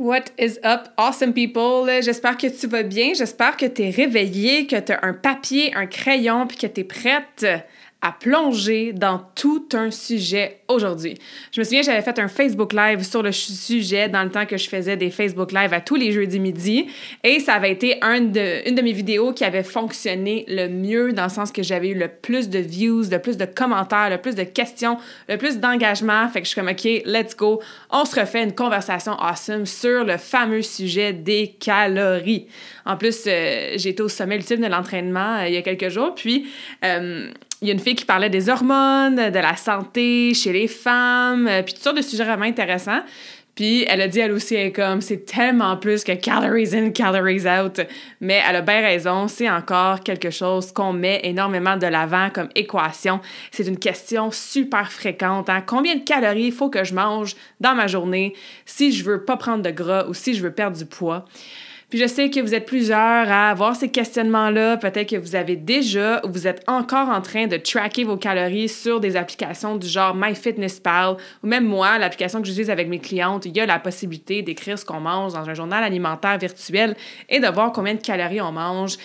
What is up, awesome people? J'espère que tu vas bien. J'espère que tu es réveillé, que tu as un papier, un crayon, puis que tu es prête à plonger dans tout un sujet aujourd'hui. Je me souviens, j'avais fait un Facebook Live sur le sujet dans le temps que je faisais des Facebook Live à tous les jeudis midi et ça avait été une de mes vidéos qui avait fonctionné le mieux dans le sens que j'avais eu le plus de views, le plus de commentaires, le plus de questions, le plus d'engagement. Fait que je suis comme, OK, let's go. On se refait une conversation awesome sur le fameux sujet des calories. En plus, euh, j'ai été au sommet ultime de l'entraînement euh, il y a quelques jours, puis... Euh, il y a une fille qui parlait des hormones, de la santé chez les femmes, euh, puis toutes sortes de sujets vraiment intéressants. Puis elle a dit, elle aussi, comme, c'est tellement plus que calories in, calories out. Mais elle a bien raison, c'est encore quelque chose qu'on met énormément de l'avant comme équation. C'est une question super fréquente. Hein? Combien de calories il faut que je mange dans ma journée si je veux pas prendre de gras ou si je veux perdre du poids? Puis je sais que vous êtes plusieurs à avoir ces questionnements-là. Peut-être que vous avez déjà ou vous êtes encore en train de tracker vos calories sur des applications du genre MyFitnessPal ou même moi, l'application que j'utilise avec mes clientes, il y a la possibilité d'écrire ce qu'on mange dans un journal alimentaire virtuel et de voir combien de calories on mange.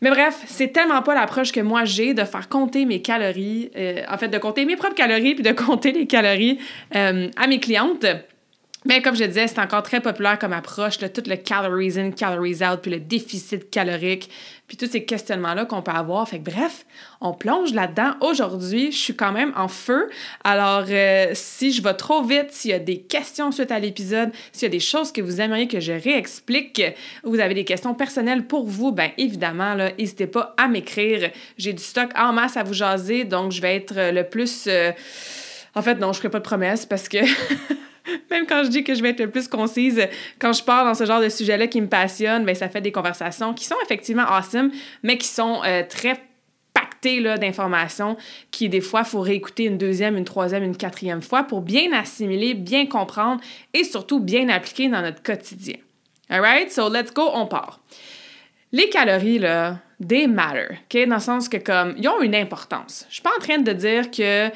Mais bref, c'est tellement pas l'approche que moi j'ai de faire compter mes calories, euh, en fait de compter mes propres calories puis de compter les calories euh, à mes clientes. Mais comme je disais, c'est encore très populaire comme approche, tout le calories in, calories out, puis le déficit calorique, puis tous ces questionnements-là qu'on peut avoir. Fait que bref, on plonge là-dedans. Aujourd'hui, je suis quand même en feu. Alors, euh, si je vais trop vite, s'il y a des questions suite à l'épisode, s'il y a des choses que vous aimeriez que je réexplique, ou vous avez des questions personnelles pour vous, ben évidemment, là, n'hésitez pas à m'écrire. J'ai du stock en masse à vous jaser, donc je vais être le plus... Euh, en fait, non, je ne ferai pas de promesses parce que... Même quand je dis que je vais être le plus concise, quand je pars dans ce genre de sujet-là qui me passionne, bien, ça fait des conversations qui sont effectivement awesome, mais qui sont euh, très pactées d'informations qui, des fois, faut réécouter une deuxième, une troisième, une quatrième fois pour bien assimiler, bien comprendre et surtout bien appliquer dans notre quotidien. Alright? So, let's go, on part. Les calories, là, they matter, OK? Dans le sens que, comme, ils ont une importance. Je suis pas en train de dire que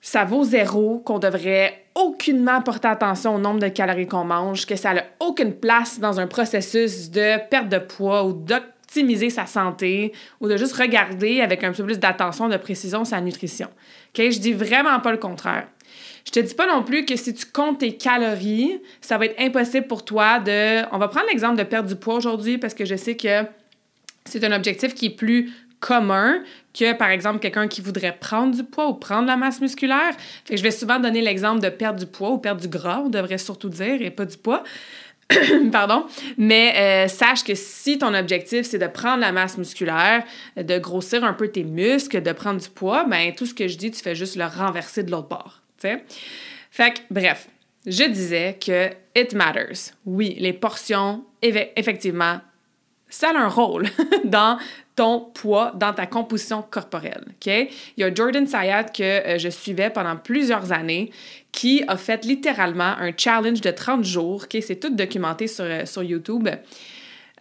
ça vaut zéro, qu'on devrait aucunement porter attention au nombre de calories qu'on mange, que ça n'a aucune place dans un processus de perte de poids ou d'optimiser sa santé ou de juste regarder avec un peu plus d'attention, de précision sa nutrition. OK? Je dis vraiment pas le contraire. Je te dis pas non plus que si tu comptes tes calories, ça va être impossible pour toi de... On va prendre l'exemple de perdre du poids aujourd'hui parce que je sais que c'est un objectif qui est plus commun que, par exemple, quelqu'un qui voudrait prendre du poids ou prendre la masse musculaire. Fait je vais souvent donner l'exemple de perdre du poids ou perdre du gras, on devrait surtout dire, et pas du poids. Pardon. Mais euh, sache que si ton objectif, c'est de prendre la masse musculaire, de grossir un peu tes muscles, de prendre du poids, ben tout ce que je dis, tu fais juste le renverser de l'autre bord. Fait que, bref, je disais que it matters. Oui, les portions, effectivement, ça a un rôle dans ton poids dans ta composition corporelle. OK? Il y a Jordan Sayat que euh, je suivais pendant plusieurs années qui a fait littéralement un challenge de 30 jours. C'est tout documenté sur, euh, YouTube.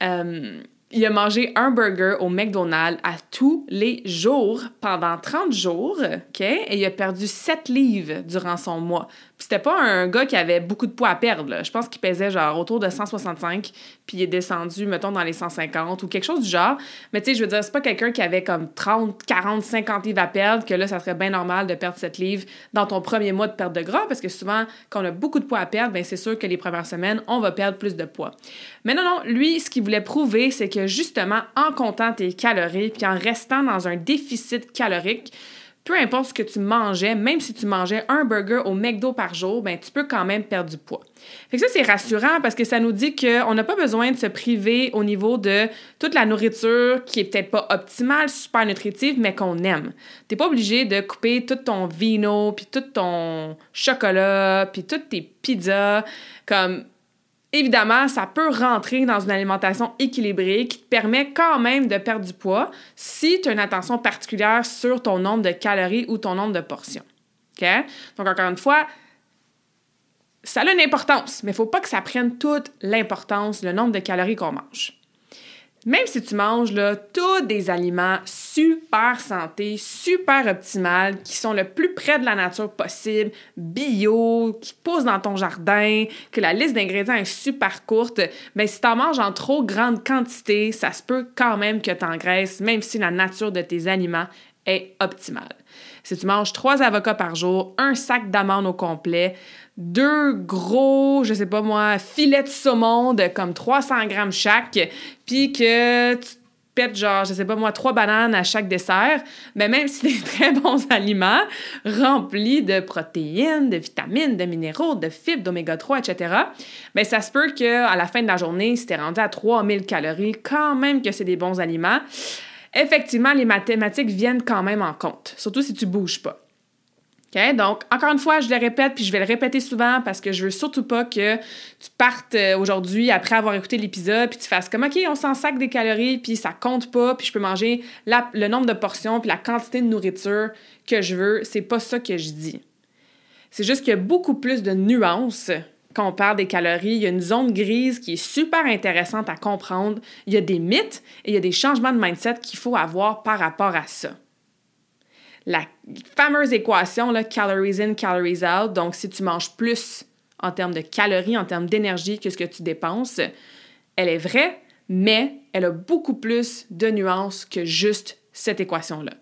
Euh, il a mangé un burger au McDonald's à tous les jours pendant 30 jours, OK? Et il a perdu 7 livres durant son mois. C'était pas un gars qui avait beaucoup de poids à perdre. Je pense qu'il pesait genre autour de 165, puis il est descendu, mettons, dans les 150 ou quelque chose du genre. Mais tu sais, je veux dire, c'est pas quelqu'un qui avait comme 30, 40, 50 livres à perdre, que là, ça serait bien normal de perdre 7 livres dans ton premier mois de perte de gras, parce que souvent, quand on a beaucoup de poids à perdre, bien, c'est sûr que les premières semaines, on va perdre plus de poids. Mais non, non, lui, ce qu'il voulait prouver, c'est que justement, en comptant tes calories, puis en restant dans un déficit calorique, peu importe ce que tu mangeais, même si tu mangeais un burger au McDo par jour, ben tu peux quand même perdre du poids. Fait que ça, c'est rassurant parce que ça nous dit qu'on n'a pas besoin de se priver au niveau de toute la nourriture qui est peut-être pas optimale, super nutritive, mais qu'on aime. T'es pas obligé de couper tout ton vino, puis tout ton chocolat, puis toutes tes pizzas. Comme Évidemment, ça peut rentrer dans une alimentation équilibrée qui te permet quand même de perdre du poids si tu as une attention particulière sur ton nombre de calories ou ton nombre de portions. Donc, encore une fois, ça a une importance, mais il ne faut pas que ça prenne toute l'importance, le nombre de calories qu'on mange. Même si tu manges là, tous des aliments super santé, super optimal, qui sont le plus près de la nature possible, bio, qui poussent dans ton jardin, que la liste d'ingrédients est super courte, mais ben, si tu en manges en trop grande quantité, ça se peut quand même que tu engraisses, même si la nature de tes aliments est optimale. Si tu manges trois avocats par jour, un sac d'amandes au complet, deux gros, je sais pas moi, filets de saumon de comme 300 grammes chaque, puis que tu pètes genre, je sais pas moi, trois bananes à chaque dessert, mais même si c'est très bons aliments, remplis de protéines, de vitamines, de minéraux, de fibres, d'oméga 3, etc., mais ça se peut qu'à la fin de la journée, si t'es rendu à 3000 calories, quand même que c'est des bons aliments, effectivement, les mathématiques viennent quand même en compte, surtout si tu bouges pas. Donc, encore une fois, je le répète, puis je vais le répéter souvent parce que je veux surtout pas que tu partes euh, aujourd'hui après avoir écouté l'épisode, puis tu fasses comme, OK, on s'en sac des calories, puis ça compte pas, puis je peux manger le nombre de portions, puis la quantité de nourriture que je veux. C'est pas ça que je dis. C'est juste qu'il y a beaucoup plus de nuances quand on parle des calories. Il y a une zone grise qui est super intéressante à comprendre. Il y a des mythes et il y a des changements de mindset qu'il faut avoir par rapport à ça la fameuse équation, calories in, calories out. Donc, si tu manges plus en termes de calories, en termes d'énergie que ce que tu dépenses, elle est vraie, mais elle a beaucoup plus de nuances que juste cette équation-là.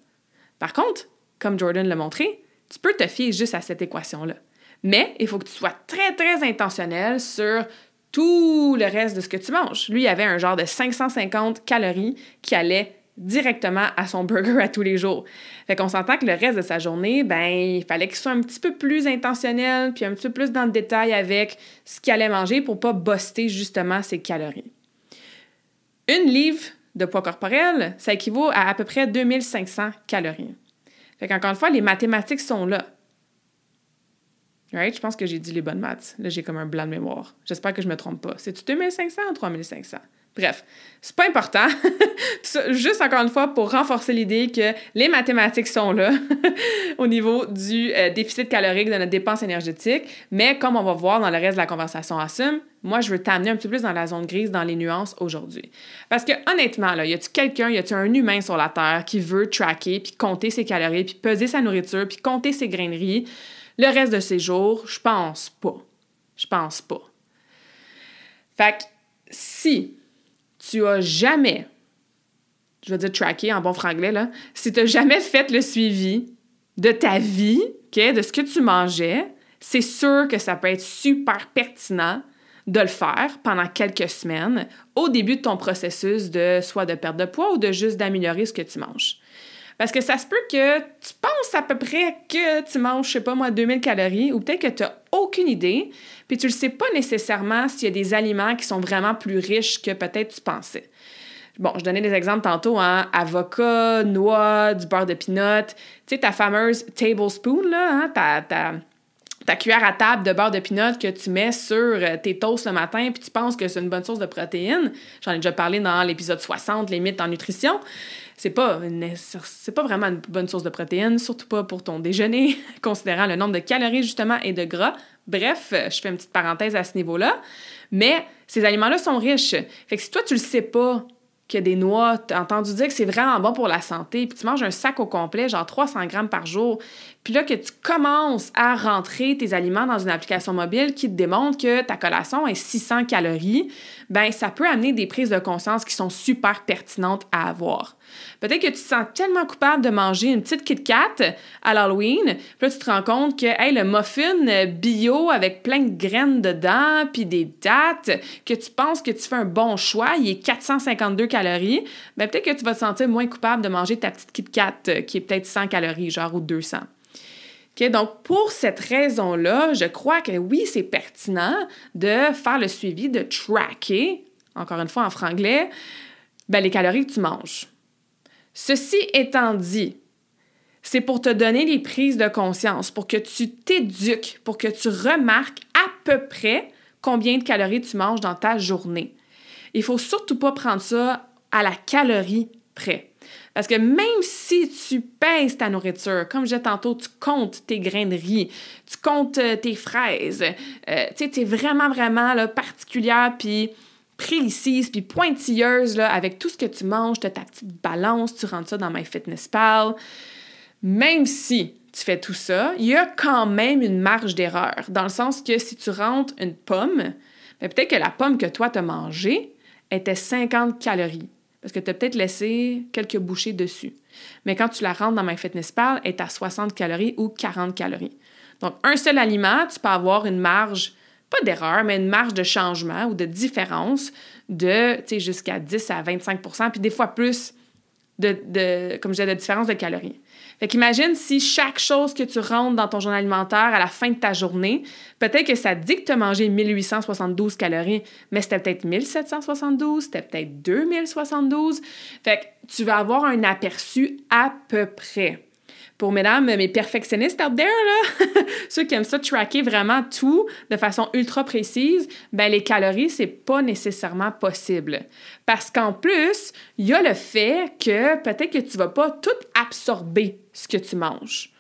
Par contre, comme Jordan l'a montré, tu peux te fier juste à cette équation-là. Mais il faut que tu sois très, très intentionnel sur tout le reste de ce que tu manges. Lui, il avait un genre de 550 calories qui allait directement à son burger à tous les jours. Fait qu'on s'entend que le reste de sa journée, ben, il fallait qu'il soit un petit peu plus intentionnel, puis un petit peu plus dans le détail avec ce qu'il allait manger pour pas buster justement ses calories. Une livre de poids corporel, ça équivaut à à peu près 2500 calories. Fait qu'encore une fois, les mathématiques sont là. Right? Je pense que j'ai dit les bonnes maths. Là, j'ai comme un blanc de mémoire. J'espère que je me trompe pas. C'est-tu 2500 ou 3500? Bref, c'est pas important. Juste encore une fois pour renforcer l'idée que les mathématiques sont là au niveau du euh, déficit calorique de notre dépense énergétique. Mais comme on va voir dans le reste de la conversation assume, moi, je veux t'amener un petit peu plus dans la zone grise, dans les nuances aujourd'hui. Parce que honnêtement, là, y a-tu quelqu'un, y a-tu un humain sur la Terre qui veut tracker, puis compter ses calories, puis peser sa nourriture, puis compter ses graineries le reste de ses jours? Je pense pas. Je pense pas. Fait que si tu as jamais, je vais dire tracker en bon franglais, là, si tu n'as jamais fait le suivi de ta vie, de ce que tu mangeais, c'est sûr que ça peut être super pertinent de le faire pendant quelques semaines au début de ton processus de soit de perte de poids ou de juste d'améliorer ce que tu manges. Parce que ça se peut que tu penses à peu près que tu manges, je sais pas moi, 2000 calories, ou peut-être que tu n'as aucune idée, puis tu ne sais pas nécessairement s'il y a des aliments qui sont vraiment plus riches que peut-être tu pensais. Bon, je donnais des exemples tantôt, hein, avocat, noix, du beurre de pinot, tu sais, ta fameuse tablespoon, là, hein, ta, ta, ta cuillère à table de beurre de pinot que tu mets sur euh, tes toasts le matin, puis tu penses que c'est une bonne source de protéines. J'en ai déjà parlé dans l'épisode 60, les mythes en nutrition c'est pas, pas vraiment une bonne source de protéines, surtout pas pour ton déjeuner, considérant le nombre de calories justement et de gras. Bref, je fais une petite parenthèse à ce niveau-là. Mais ces aliments-là sont riches. Fait que si toi, tu le sais pas, a des noix, tu as entendu dire que c'est vraiment bon pour la santé, puis tu manges un sac au complet, genre 300 grammes par jour, puis là que tu commences à rentrer tes aliments dans une application mobile qui te démontre que ta collation est 600 calories, ben ça peut amener des prises de conscience qui sont super pertinentes à avoir. Peut-être que tu te sens tellement coupable de manger une petite Kit Kat à l'Halloween, puis là tu te rends compte que hey, le muffin bio avec plein de graines dedans puis des dates que tu penses que tu fais un bon choix, il est 452 calories, ben peut-être que tu vas te sentir moins coupable de manger ta petite Kit Kat euh, qui est peut-être 100 calories genre ou 200. Donc, pour cette raison-là, je crois que oui, c'est pertinent de faire le suivi, de tracker, encore une fois en franglais, ben, les calories que tu manges. Ceci étant dit, c'est pour te donner des prises de conscience, pour que tu t'éduques, pour que tu remarques à peu près combien de calories tu manges dans ta journée. Il faut surtout pas prendre ça à la calorie près. Parce que même si tu pèses ta nourriture, comme je disais tantôt, tu comptes tes grains de riz, tu comptes euh, tes fraises, euh, tu es vraiment, vraiment particulière, puis précise, puis pointilleuse là, avec tout ce que tu manges, tu as ta petite balance, tu rentres ça dans MyFitnessPal. Même si tu fais tout ça, il y a quand même une marge d'erreur, dans le sens que si tu rentres une pomme, ben, peut-être que la pomme que toi, tu as mangée était 50 calories parce que tu as peut-être laissé quelques bouchées dessus. Mais quand tu la rentres dans MyFitnessPal, elle est à 60 calories ou 40 calories. Donc, un seul aliment, tu peux avoir une marge, pas d'erreur, mais une marge de changement ou de différence de, jusqu'à 10 à 25% puis des fois plus de, comme je disais, de différence de calories. Fait qu'imagine si chaque chose que tu rentres dans ton journal alimentaire à la fin de ta journée, peut-être que ça dit que tu as mangé 1872 calories, mais c'était peut-être 1772, c'était peut-être 2072. Fait que tu vas avoir un aperçu à peu près pour mesdames, mes perfectionnistes out there, là, ceux qui aiment ça tracker vraiment tout de façon ultra précise, ben les calories, c'est pas nécessairement possible. Parce qu'en plus, il y a le fait que peut-être que tu vas pas tout absorber ce que tu manges.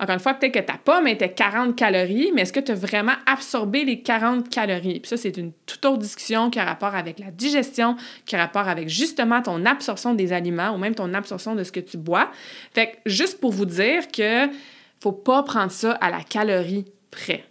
Encore une fois, peut-être que ta pomme était 40 calories, mais est-ce que tu as vraiment absorbé les 40 calories? Puis ça, c'est une toute autre discussion qui a rapport avec la digestion, qui a rapport avec justement ton absorption des aliments ou même ton absorption de ce que tu bois. Fait que juste pour vous dire que faut pas prendre ça à la calorie près.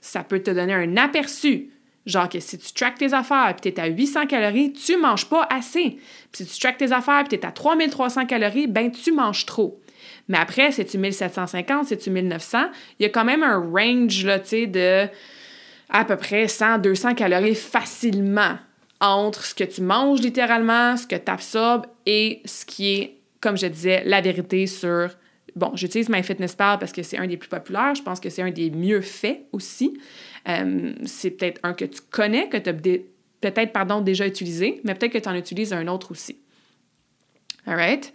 Ça peut te donner un aperçu. Genre que si tu traques tes affaires et tu es à 800 calories, tu manges pas assez. Puis si tu traques tes affaires et tu es à 3300 calories, ben tu manges trop. Mais après, c'est-tu 1750, c'est-tu 1900? Il y a quand même un range, là, tu sais, de à peu près 100, 200 calories facilement entre ce que tu manges littéralement, ce que tu absorbes et ce qui est, comme je disais, la vérité sur... Bon, j'utilise MyFitnessPal parce que c'est un des plus populaires. Je pense que c'est un des mieux faits aussi. Euh, c'est peut-être un que tu connais, que tu as peut-être pardon, déjà utilisé, mais peut-être que tu en utilises un autre aussi. All right?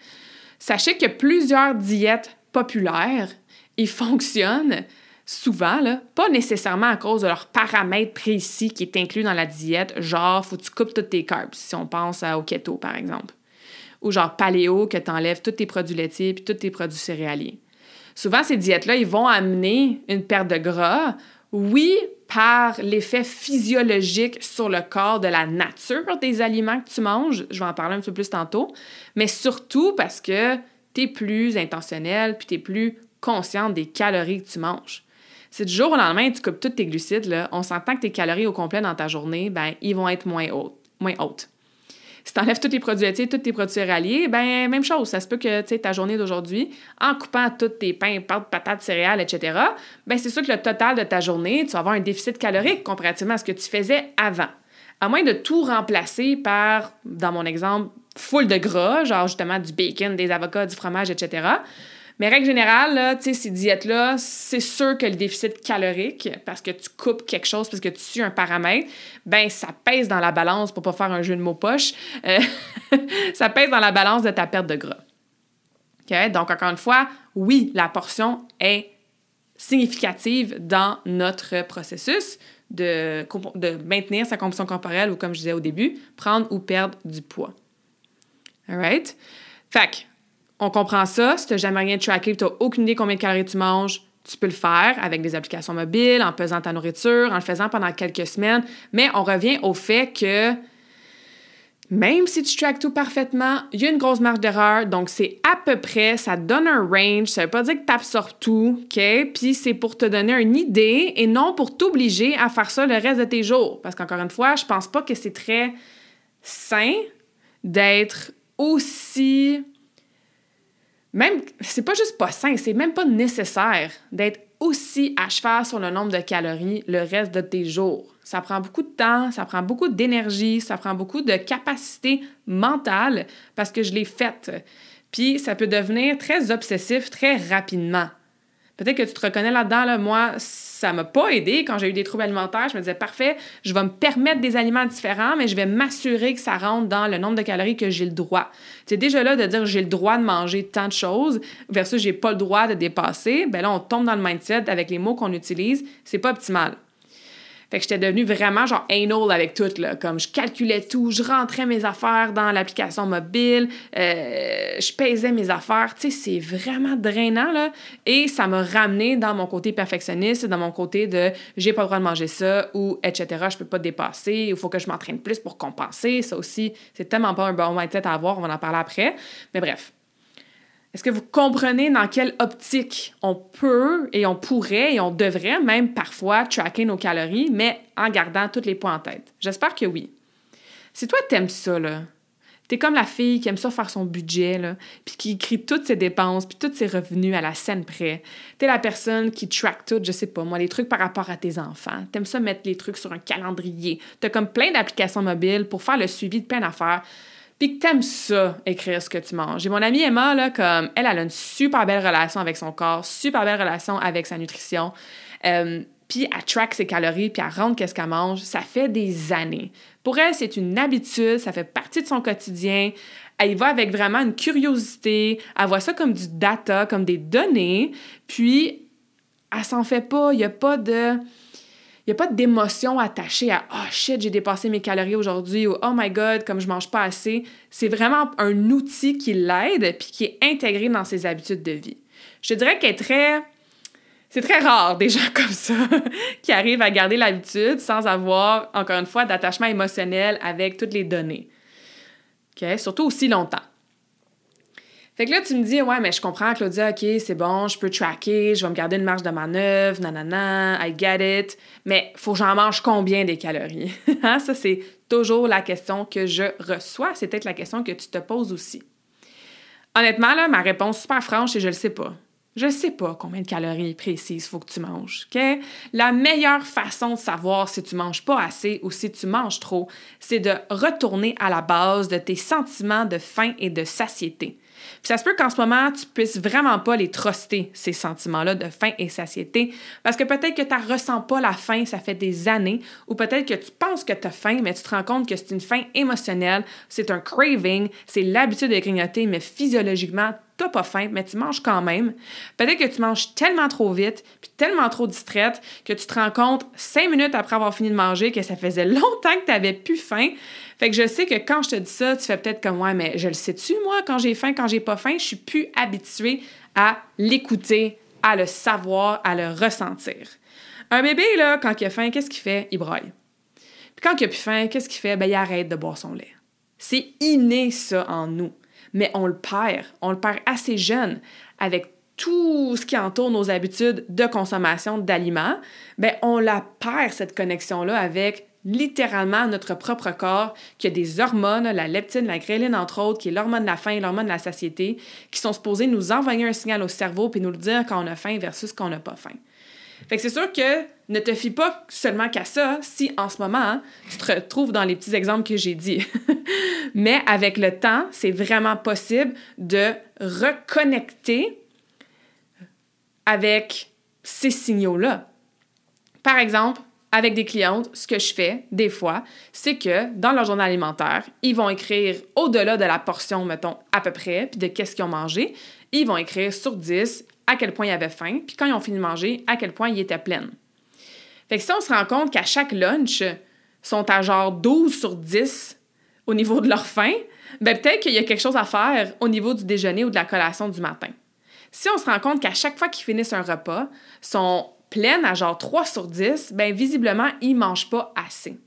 Sachez que plusieurs diètes populaires, ils fonctionnent souvent, pas nécessairement à cause de leur paramètre précis qui est inclus dans la diète, genre, faut que tu coupes toutes tes carbs, si on pense au keto, par exemple. Ou genre paléo, que tu enlèves tous tes produits laitiers puis tous tes produits céréaliers. Souvent, ces diètes-là, ils vont amener une perte de gras, oui, par l'effet physiologique sur le corps de la nature des aliments que tu manges, je vais en parler un peu plus tantôt, mais surtout parce que tu es plus intentionnel puis tu es plus consciente des calories que tu manges. Si du jour au lendemain, tu coupes tous tes glucides, là, on s'entend que tes calories au complet dans ta journée, ben, ils vont être moins hautes. Moins hautes. Si tu enlèves tous tes produits laitiers, tous tes produits céréaliers, ben même chose. Ça se peut que ta journée d'aujourd'hui, en coupant tous tes pains, pâtes, patates, céréales, etc., ben c'est sûr que le total de ta journée, tu vas avoir un déficit calorique comparativement à ce que tu faisais avant. À moins de tout remplacer par, dans mon exemple, full de gras, genre justement du bacon, des avocats, du fromage, etc., mais règle générale, là, ces diètes-là, c'est sûr que le déficit calorique, parce que tu coupes quelque chose, parce que tu suis un paramètre, ben ça pèse dans la balance, pour pas faire un jeu de mots poche, euh, ça pèse dans la balance de ta perte de gras. Donc, encore une fois, oui, la portion est significative dans notre processus de, de maintenir sa composition corporelle ou, comme je disais au début, prendre ou perdre du poids. All right? Fait on comprend ça. Si tu n'as jamais rien tracké, tu n'as aucune idée combien de calories tu manges, tu peux le faire avec des applications mobiles, en pesant ta nourriture, en le faisant pendant quelques semaines. Mais on revient au fait que Même si tu traques tout parfaitement, il y a une grosse marge d'erreur, donc c'est à peu près, ça donne un range, ça veut pas dire que tu absorbes tout, OK? Puis c'est pour te donner une idée et non pour t'obliger à faire ça le reste de tes jours. Parce qu'encore une fois, je pense pas que c'est très sain d'être aussi. Même, c'est pas juste pas sain, c'est même pas nécessaire d'être aussi à cheval sur le nombre de calories le reste de tes jours. Ça prend beaucoup de temps, ça prend beaucoup d'énergie, ça prend beaucoup de capacité mentale parce que je l'ai faite. Puis ça peut devenir très obsessif très rapidement. Peut-être que tu te reconnais là-dedans, là. moi, ça m'a pas aidé quand j'ai eu des troubles alimentaires. Je me disais, parfait, je vais me permettre des aliments différents, mais je vais m'assurer que ça rentre dans le nombre de calories que j'ai le droit. C'est déjà là de dire j'ai le droit de manger tant de choses versus j'ai pas le droit de dépasser. Ben là, on tombe dans le mindset avec les mots qu'on utilise, c'est pas optimal. Fait que j'étais devenue vraiment genre anal avec tout, là. Comme je calculais tout, je rentrais mes affaires dans l'application mobile, euh, je pesais mes affaires. Tu sais, c'est vraiment drainant, là. Et ça m'a ramené dans mon côté perfectionniste, dans mon côté de j'ai pas le droit de manger ça ou etc. Je peux pas dépasser, il faut que je m'entraîne plus pour compenser. Ça aussi, c'est tellement pas un bon mindset à avoir, on va en parler après. Mais bref. Est-ce que vous comprenez dans quelle optique on peut et on pourrait et on devrait même parfois tracker nos calories, mais en gardant tous les points en tête? J'espère que oui. Si toi, t'aimes ça, là, t'es comme la fille qui aime ça faire son budget, là, puis qui écrit toutes ses dépenses, puis tous ses revenus à la scène près. T'es la personne qui track tout, je sais pas, moi, les trucs par rapport à tes enfants. T'aimes ça mettre les trucs sur un calendrier. T'as comme plein d'applications mobiles pour faire le suivi de plein d'affaires puis que t'aimes ça, écrire ce que tu manges. Et mon amie Emma, là, comme, elle, elle a une super belle relation avec son corps, super belle relation avec sa nutrition. Euh, puis elle track ses calories, puis elle rentre qu'est-ce qu'elle mange. Ça fait des années. Pour elle, c'est une habitude, ça fait partie de son quotidien. Elle y va avec vraiment une curiosité. Elle voit ça comme du data, comme des données. Puis, elle s'en fait pas. Il n'y a pas de n'y a pas d'émotion attachée à oh shit, j'ai dépassé mes calories aujourd'hui ou oh my god, comme je mange pas assez. C'est vraiment un outil qui l'aide puis qui est intégré dans ses habitudes de vie. Je dirais qu'elle est très. C'est très rare des gens comme ça qui arrivent à garder l'habitude sans avoir, encore une fois, d'attachement émotionnel avec toutes les données. Surtout aussi longtemps. Fait que là, tu me dis, ouais, mais je comprends, Claudia, OK, c'est bon, je peux tracker, je vais me garder une marge de manœuvre, nanana, I get it. Mais faut que j'en mange combien des calories? Hein, ça, c'est toujours la question que je reçois. C'est peut-être la question que tu te poses aussi. Honnêtement, là, ma réponse super franche, c'est je le sais pas. Je sais pas combien de calories précises faut que tu manges. OK? La meilleure façon de savoir si tu manges pas assez ou si tu manges trop, c'est de retourner à la base de tes sentiments de faim et de satiété. Puis ça se peut qu'en ce moment, tu puisses vraiment pas les truster, ces sentiments-là de faim et satiété, parce que peut-être que tu ressens pas la faim, ça fait des années, ou peut-être que tu penses que tu as faim, mais tu te rends compte que c'est une faim émotionnelle, c'est un craving, c'est l'habitude de grignoter, mais physiologiquement, tu n'as pas faim, mais tu manges quand même. Peut-être que tu manges tellement trop vite, puis tellement trop distraite, que tu te rends compte cinq minutes après avoir fini de manger que ça faisait longtemps que tu n'avais plus faim. Fait que je sais que quand je te dis ça, tu fais peut-être comme ouais, mais je le sais-tu, moi, quand j'ai faim, quand j'ai pas faim, je suis plus habituée à l'écouter, à le savoir, à le ressentir. Un bébé, là, quand il a faim, qu'est-ce qu'il fait? Il broille. Puis quand il a plus faim, qu'est-ce qu'il fait? Ben, il arrête de boire son lait. C'est inné, ça, en nous mais on le perd. On le perd assez jeune avec tout ce qui entoure nos habitudes de consommation d'aliments, ben on la perd cette connexion-là avec littéralement notre propre corps, qui a des hormones, la leptine, la gréline entre autres, qui est l'hormone de la faim et l'hormone de la satiété, qui sont supposées nous envoyer un signal au cerveau puis nous le dire quand on a faim versus quand on n'a pas faim. Fait que c'est sûr que ne te fie pas seulement qu'à ça si en ce moment tu te retrouves dans les petits exemples que j'ai dit. Mais avec le temps, c'est vraiment possible de reconnecter avec ces signaux-là. Par exemple, avec des clientes, ce que je fais des fois, c'est que dans leur journal alimentaire, ils vont écrire au-delà de la portion, mettons, à peu près, puis de qu'est-ce qu'ils ont mangé, ils vont écrire sur 10 à quel point ils avaient faim, puis quand ils ont fini de manger, à quel point ils étaient pleins. Fait que si on se rend compte qu'à chaque lunch, sont à genre 12 sur 10 au niveau de leur faim, ben peut-être qu'il y a quelque chose à faire au niveau du déjeuner ou de la collation du matin. Si on se rend compte qu'à chaque fois qu'ils finissent un repas, sont pleines à genre 3 sur 10, ben visiblement, ils mangent pas assez.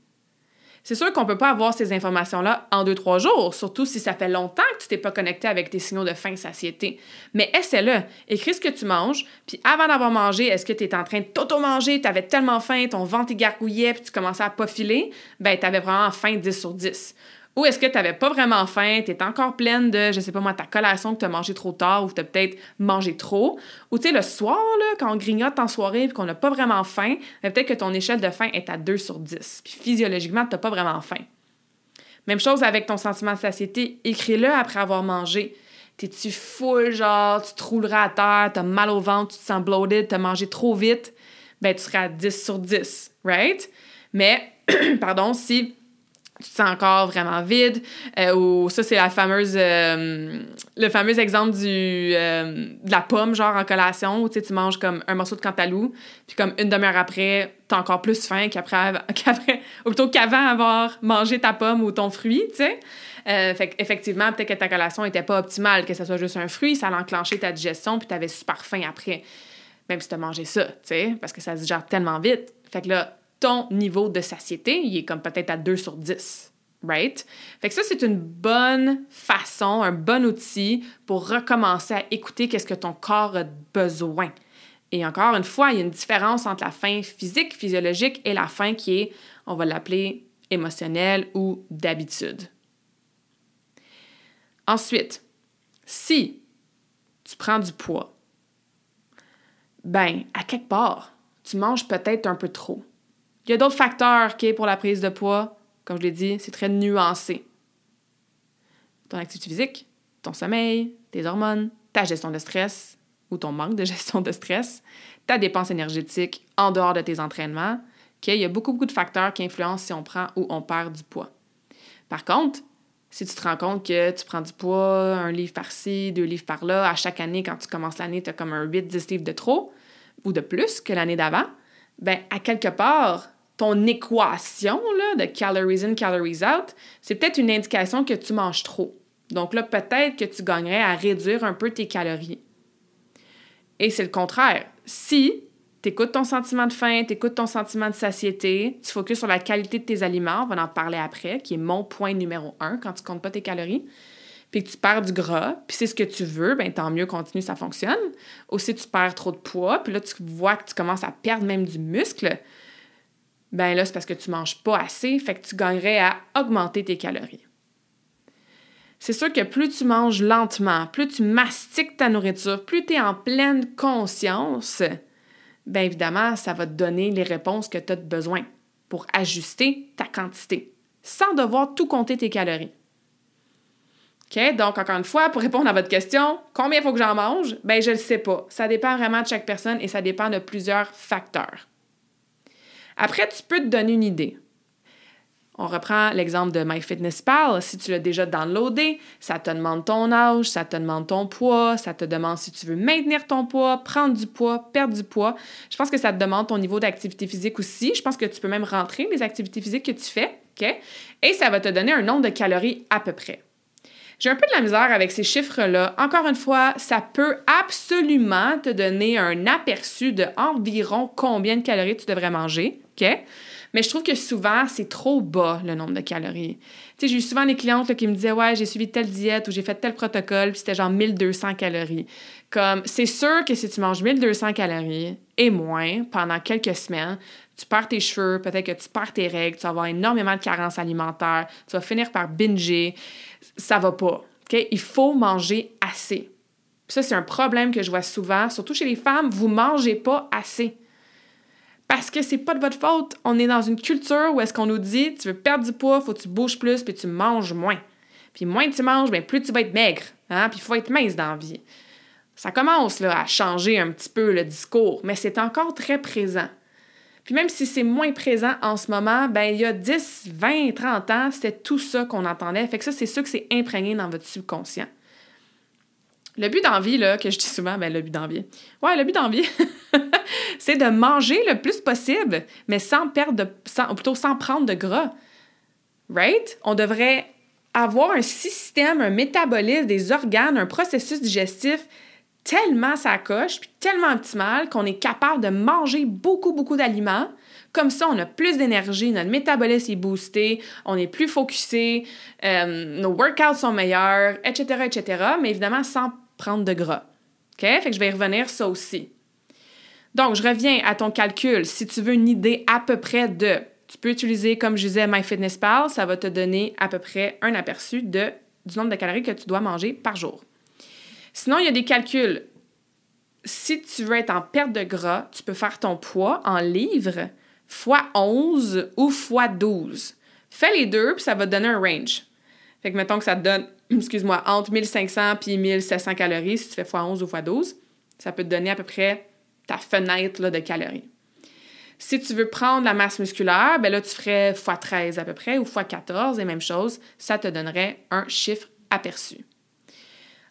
C'est sûr qu'on peut pas avoir ces informations-là en deux, trois jours, surtout si ça fait longtemps que tu t'es pas connecté avec tes signaux de faim, satiété. Mais essaie-le. Écris ce que tu manges, puis avant d'avoir mangé, est-ce que tu es en train de t'auto-manger, tu avais tellement faim, ton ventre gargouillait, puis tu commençais à pas filer? Ben, tu avais vraiment faim 10 sur 10. Ou est-ce que tu n'avais pas vraiment faim, tu es encore pleine de, je sais pas moi, ta collation que tu as mangé trop tard ou tu as peut-être mangé trop? Ou tu sais, le soir, quand on grignote en soirée et qu'on n'a pas vraiment faim, ben, peut-être que ton échelle de faim est à 2 sur 10. Puis physiologiquement, tu n'as pas vraiment faim. Même chose avec ton sentiment de satiété, écris-le après avoir mangé. T'es-tu full, genre, tu te rouleras à terre, t'as mal au ventre, tu te sens bloated, t'as mangé trop vite, ben tu seras à 10 sur 10, right? Mais, pardon, si tu te sens encore vraiment vide. Euh, ou ça, c'est euh, le fameux exemple du, euh, de la pomme, genre en collation, où tu manges comme un morceau de cantalou, puis comme une demi-heure après, t'as encore plus faim qu'après, plutôt qu'avant avoir mangé ta pomme ou ton fruit, tu effectivement, peut-être que ta collation n'était pas optimale, que ce soit juste un fruit, ça a enclenché ta digestion, puis t'avais super faim après. Même si t'as mangé ça, tu sais, parce que ça se digère tellement vite. Fait que là, ton niveau de satiété, il est comme peut-être à 2 sur 10. Right? Fait que ça, c'est une bonne façon, un bon outil pour recommencer à écouter qu'est-ce que ton corps a besoin. Et encore une fois, il y a une différence entre la faim physique, physiologique et la faim qui est, on va l'appeler émotionnelle ou d'habitude. Ensuite, si tu prends du poids, ben, à quelque part, tu manges peut-être un peu trop. Il y a d'autres facteurs qui pour la prise de poids. Comme je l'ai dit, c'est très nuancé. Ton activité physique, ton sommeil, tes hormones, ta gestion de stress ou ton manque de gestion de stress, ta dépense énergétique en dehors de tes entraînements. Il y a beaucoup, beaucoup de facteurs qui influencent si on prend ou on perd du poids. Par contre, si tu te rends compte que tu prends du poids, un livre par-ci, deux livres par-là, à chaque année, quand tu commences l'année, tu as comme un 8-10 livres de trop ou de plus que l'année d'avant, ben à quelque part, équation de calories in, calories out, c'est peut-être une indication que tu manges trop. Donc là, peut-être que tu gagnerais à réduire un peu tes calories. Et c'est le contraire. Si tu écoutes ton sentiment de faim, tu écoutes ton sentiment de satiété, tu focuses sur la qualité de tes aliments, on va en parler après, qui est mon point numéro un quand tu comptes pas tes calories, puis que tu perds du gras, puis c'est ce que tu veux, ben tant mieux, continue, ça fonctionne. Aussi, tu perds trop de poids, puis là, tu vois que tu commences à perdre même du muscle, ben là, c'est parce que tu manges pas assez, fait que tu gagnerais à augmenter tes calories. C'est sûr que plus tu manges lentement, plus tu mastiques ta nourriture, plus tu es en pleine conscience, bien évidemment, ça va te donner les réponses que tu as besoin pour ajuster ta quantité, sans devoir tout compter tes calories. OK? Donc, encore une fois, pour répondre à votre question, combien il faut que j'en mange? Ben, je ne le sais pas. Ça dépend vraiment de chaque personne et ça dépend de plusieurs facteurs. Après, tu peux te donner une idée. On reprend l'exemple de MyFitnessPal. Si tu l'as déjà downloadé, ça te demande ton âge, ça te demande ton poids, ça te demande si tu veux maintenir ton poids, prendre du poids, perdre du poids. Je pense que ça te demande ton niveau d'activité physique aussi. Je pense que tu peux même rentrer les activités physiques que tu fais, OK? Et ça va te donner un nombre de calories à peu près. J'ai un peu de la misère avec ces chiffres-là. Encore une fois, ça peut absolument te donner un aperçu de environ combien de calories tu devrais manger. OK? Mais je trouve que souvent, c'est trop bas le nombre de calories. Tu sais, j'ai eu souvent des clientes qui me disaient Ouais, j'ai suivi telle diète ou j'ai fait tel protocole, puis c'était genre 1200 calories. Comme, c'est sûr que si tu manges 1200 calories et moins pendant quelques semaines, tu perds tes cheveux, peut-être que tu perds tes règles, tu vas avoir énormément de carences alimentaires, tu vas finir par binger. Ça va pas. Il faut manger assez. ça, c'est un problème que je vois souvent, surtout chez les femmes. Vous mangez pas assez. Parce que c'est pas de votre faute. On est dans une culture où est-ce qu'on nous dit tu veux perdre du poids, faut que tu bouges plus puis tu manges moins. Puis moins tu manges, bien plus tu vas être maigre. Hein? Puis il faut être mince dans la vie. Ça commence là, à changer un petit peu le discours, mais c'est encore très présent. Puis même si c'est moins présent en ce moment, ben il y a 10, 20, 30 ans, c'était tout ça qu'on entendait. Fait que ça, c'est sûr que c'est imprégné dans votre subconscient. Le but d'envie, là, que je dis souvent, ben le but d'envie. Ouais, le but d'envie, c'est de manger le plus possible, mais sans perdre de, sans, ou plutôt sans prendre de gras. Right? On devrait avoir un système, un métabolisme des organes, un processus digestif tellement ça coche, puis tellement optimal qu'on est capable de manger beaucoup, beaucoup d'aliments. Comme ça, on a plus d'énergie, notre métabolisme est boosté, on est plus focusé, euh, nos workouts sont meilleurs, etc., etc., mais évidemment sans prendre de gras. OK? Fait que je vais y revenir ça aussi. Donc, je reviens à ton calcul. Si tu veux une idée à peu près de, tu peux utiliser, comme je disais, MyFitnessPal, ça va te donner à peu près un aperçu de, du nombre de calories que tu dois manger par jour. Sinon, il y a des calculs. Si tu veux être en perte de gras, tu peux faire ton poids en livres fois 11 ou fois 12. Fais les deux, puis ça va te donner un range. Fait que mettons que ça te donne, excuse-moi, entre 1500 puis 1700 calories si tu fais fois 11 ou fois 12. Ça peut te donner à peu près ta fenêtre de calories. Si tu veux prendre la masse musculaire, ben là, tu ferais x 13 à peu près ou x 14 et même chose, ça te donnerait un chiffre aperçu.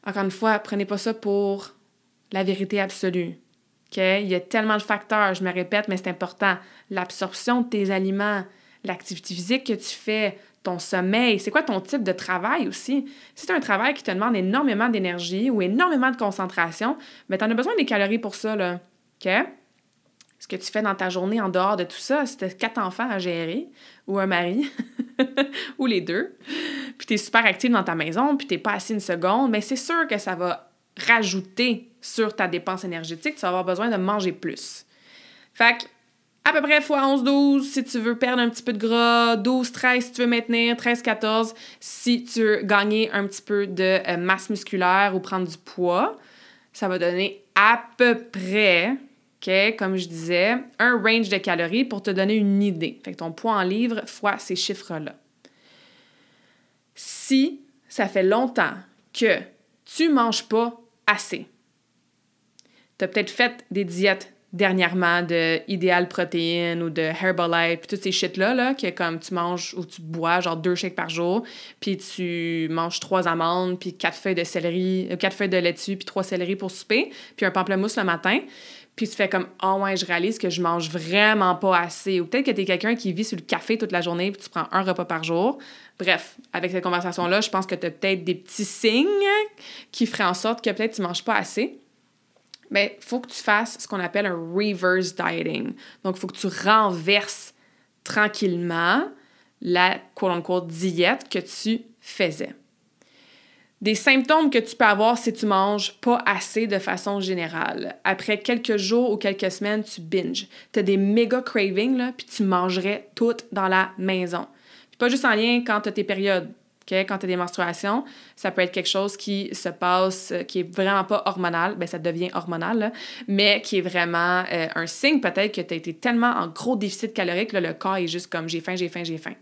Encore une fois, prenez pas ça pour la vérité absolue. Il y a tellement de facteurs, je me répète, mais c'est important. L'absorption de tes aliments, l'activité physique que tu fais, ton sommeil, c'est quoi ton type de travail aussi? Si c'est un travail qui te demande énormément d'énergie ou énormément de concentration, mais tu en as besoin des calories pour ça, là. Ce que tu fais dans ta journée en dehors de tout ça, si tu as quatre enfants à gérer ou un mari, ou les deux, puis tu es super actif dans ta maison, puis tu pas assis une seconde, mais c'est sûr que ça va rajouter sur ta dépense énergétique, tu vas avoir besoin de manger plus. Fait que, à peu près fois 11-12 si tu veux perdre un petit peu de gras, 12-13 si tu veux maintenir, 13-14 si tu veux gagner un petit peu de euh, masse musculaire ou prendre du poids. Ça va donner à peu près, Comme je disais, un range de calories pour te donner une idée. Fait que ton poids en livres fois ces chiffres-là. Si ça fait longtemps que tu manges pas assez, tu as peut-être fait des diètes dernièrement de Ideal Protéines ou de Herbalife, puis toutes ces shit-là, là, que comme tu manges ou tu bois genre deux shakes par jour, puis tu manges trois amandes, puis quatre feuilles de céleri, euh, quatre feuilles de laitue, puis trois céleris pour souper, puis un pamplemousse le matin, puis tu fais comme « Oh ouais, je réalise que je mange vraiment pas assez », ou peut-être que tu quelqu'un qui vit sur le café toute la journée, puis tu prends un repas par jour. Bref, avec cette conversation-là, je pense que tu as peut-être des petits signes qui feraient en sorte que peut-être tu manges pas assez il faut que tu fasses ce qu'on appelle un reverse dieting. Donc, il faut que tu renverses tranquillement la quote-unquote diète que tu faisais. Des symptômes que tu peux avoir si tu manges pas assez de façon générale. Après quelques jours ou quelques semaines, tu binges. Tu as des méga cravings, là, puis tu mangerais tout dans la maison. Puis pas juste en lien quand tu as tes périodes quand tu as des menstruations, ça peut être quelque chose qui se passe, euh, qui est vraiment pas hormonal, ben ça devient hormonal, mais qui est vraiment euh, un signe peut-être que tu as été tellement en gros déficit calorique, là, le corps est juste comme j'ai faim, j'ai faim, j'ai faim.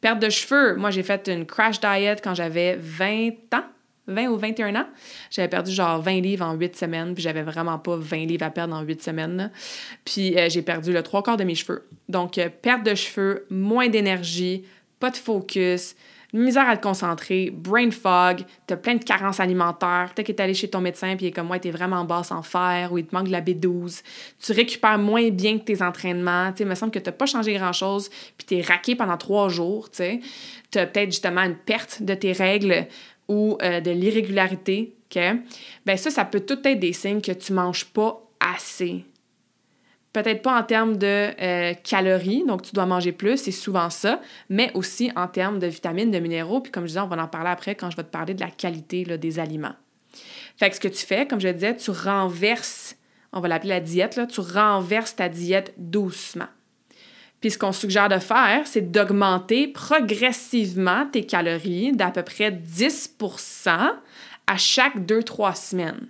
Perte de cheveux, moi j'ai fait une crash diet quand j'avais 20 ans. 20 ou 21 ans, j'avais perdu genre 20 livres en 8 semaines, puis j'avais vraiment pas 20 livres à perdre en 8 semaines. Puis euh, j'ai perdu le trois quarts de mes cheveux. Donc, perte de cheveux, moins d'énergie, pas de focus, misère à te concentrer, brain fog, t'as plein de carences alimentaires, peut-être que t'es allé chez ton médecin puis comme moi, t'es vraiment basse en fer ou il te manque de la B12, tu récupères moins bien que tes entraînements, il me semble que t'as pas changé grand-chose puis t'es raqué pendant trois jours, tu sais, t'as peut-être justement une perte de tes règles ou euh, de l'irrégularité, OK? Ben ça, ça peut tout être des signes que tu manges pas assez peut-être pas en termes de euh, calories, donc tu dois manger plus, c'est souvent ça, mais aussi en termes de vitamines, de minéraux, puis comme je disais, on va en parler après quand je vais te parler de la qualité des aliments. Fait que ce que tu fais, comme je disais, tu renverses, on va l'appeler la diète, tu renverses ta diète doucement. Puis ce qu'on suggère de faire, c'est d'augmenter progressivement tes calories d'à peu près 10% à chaque 2-3 semaines.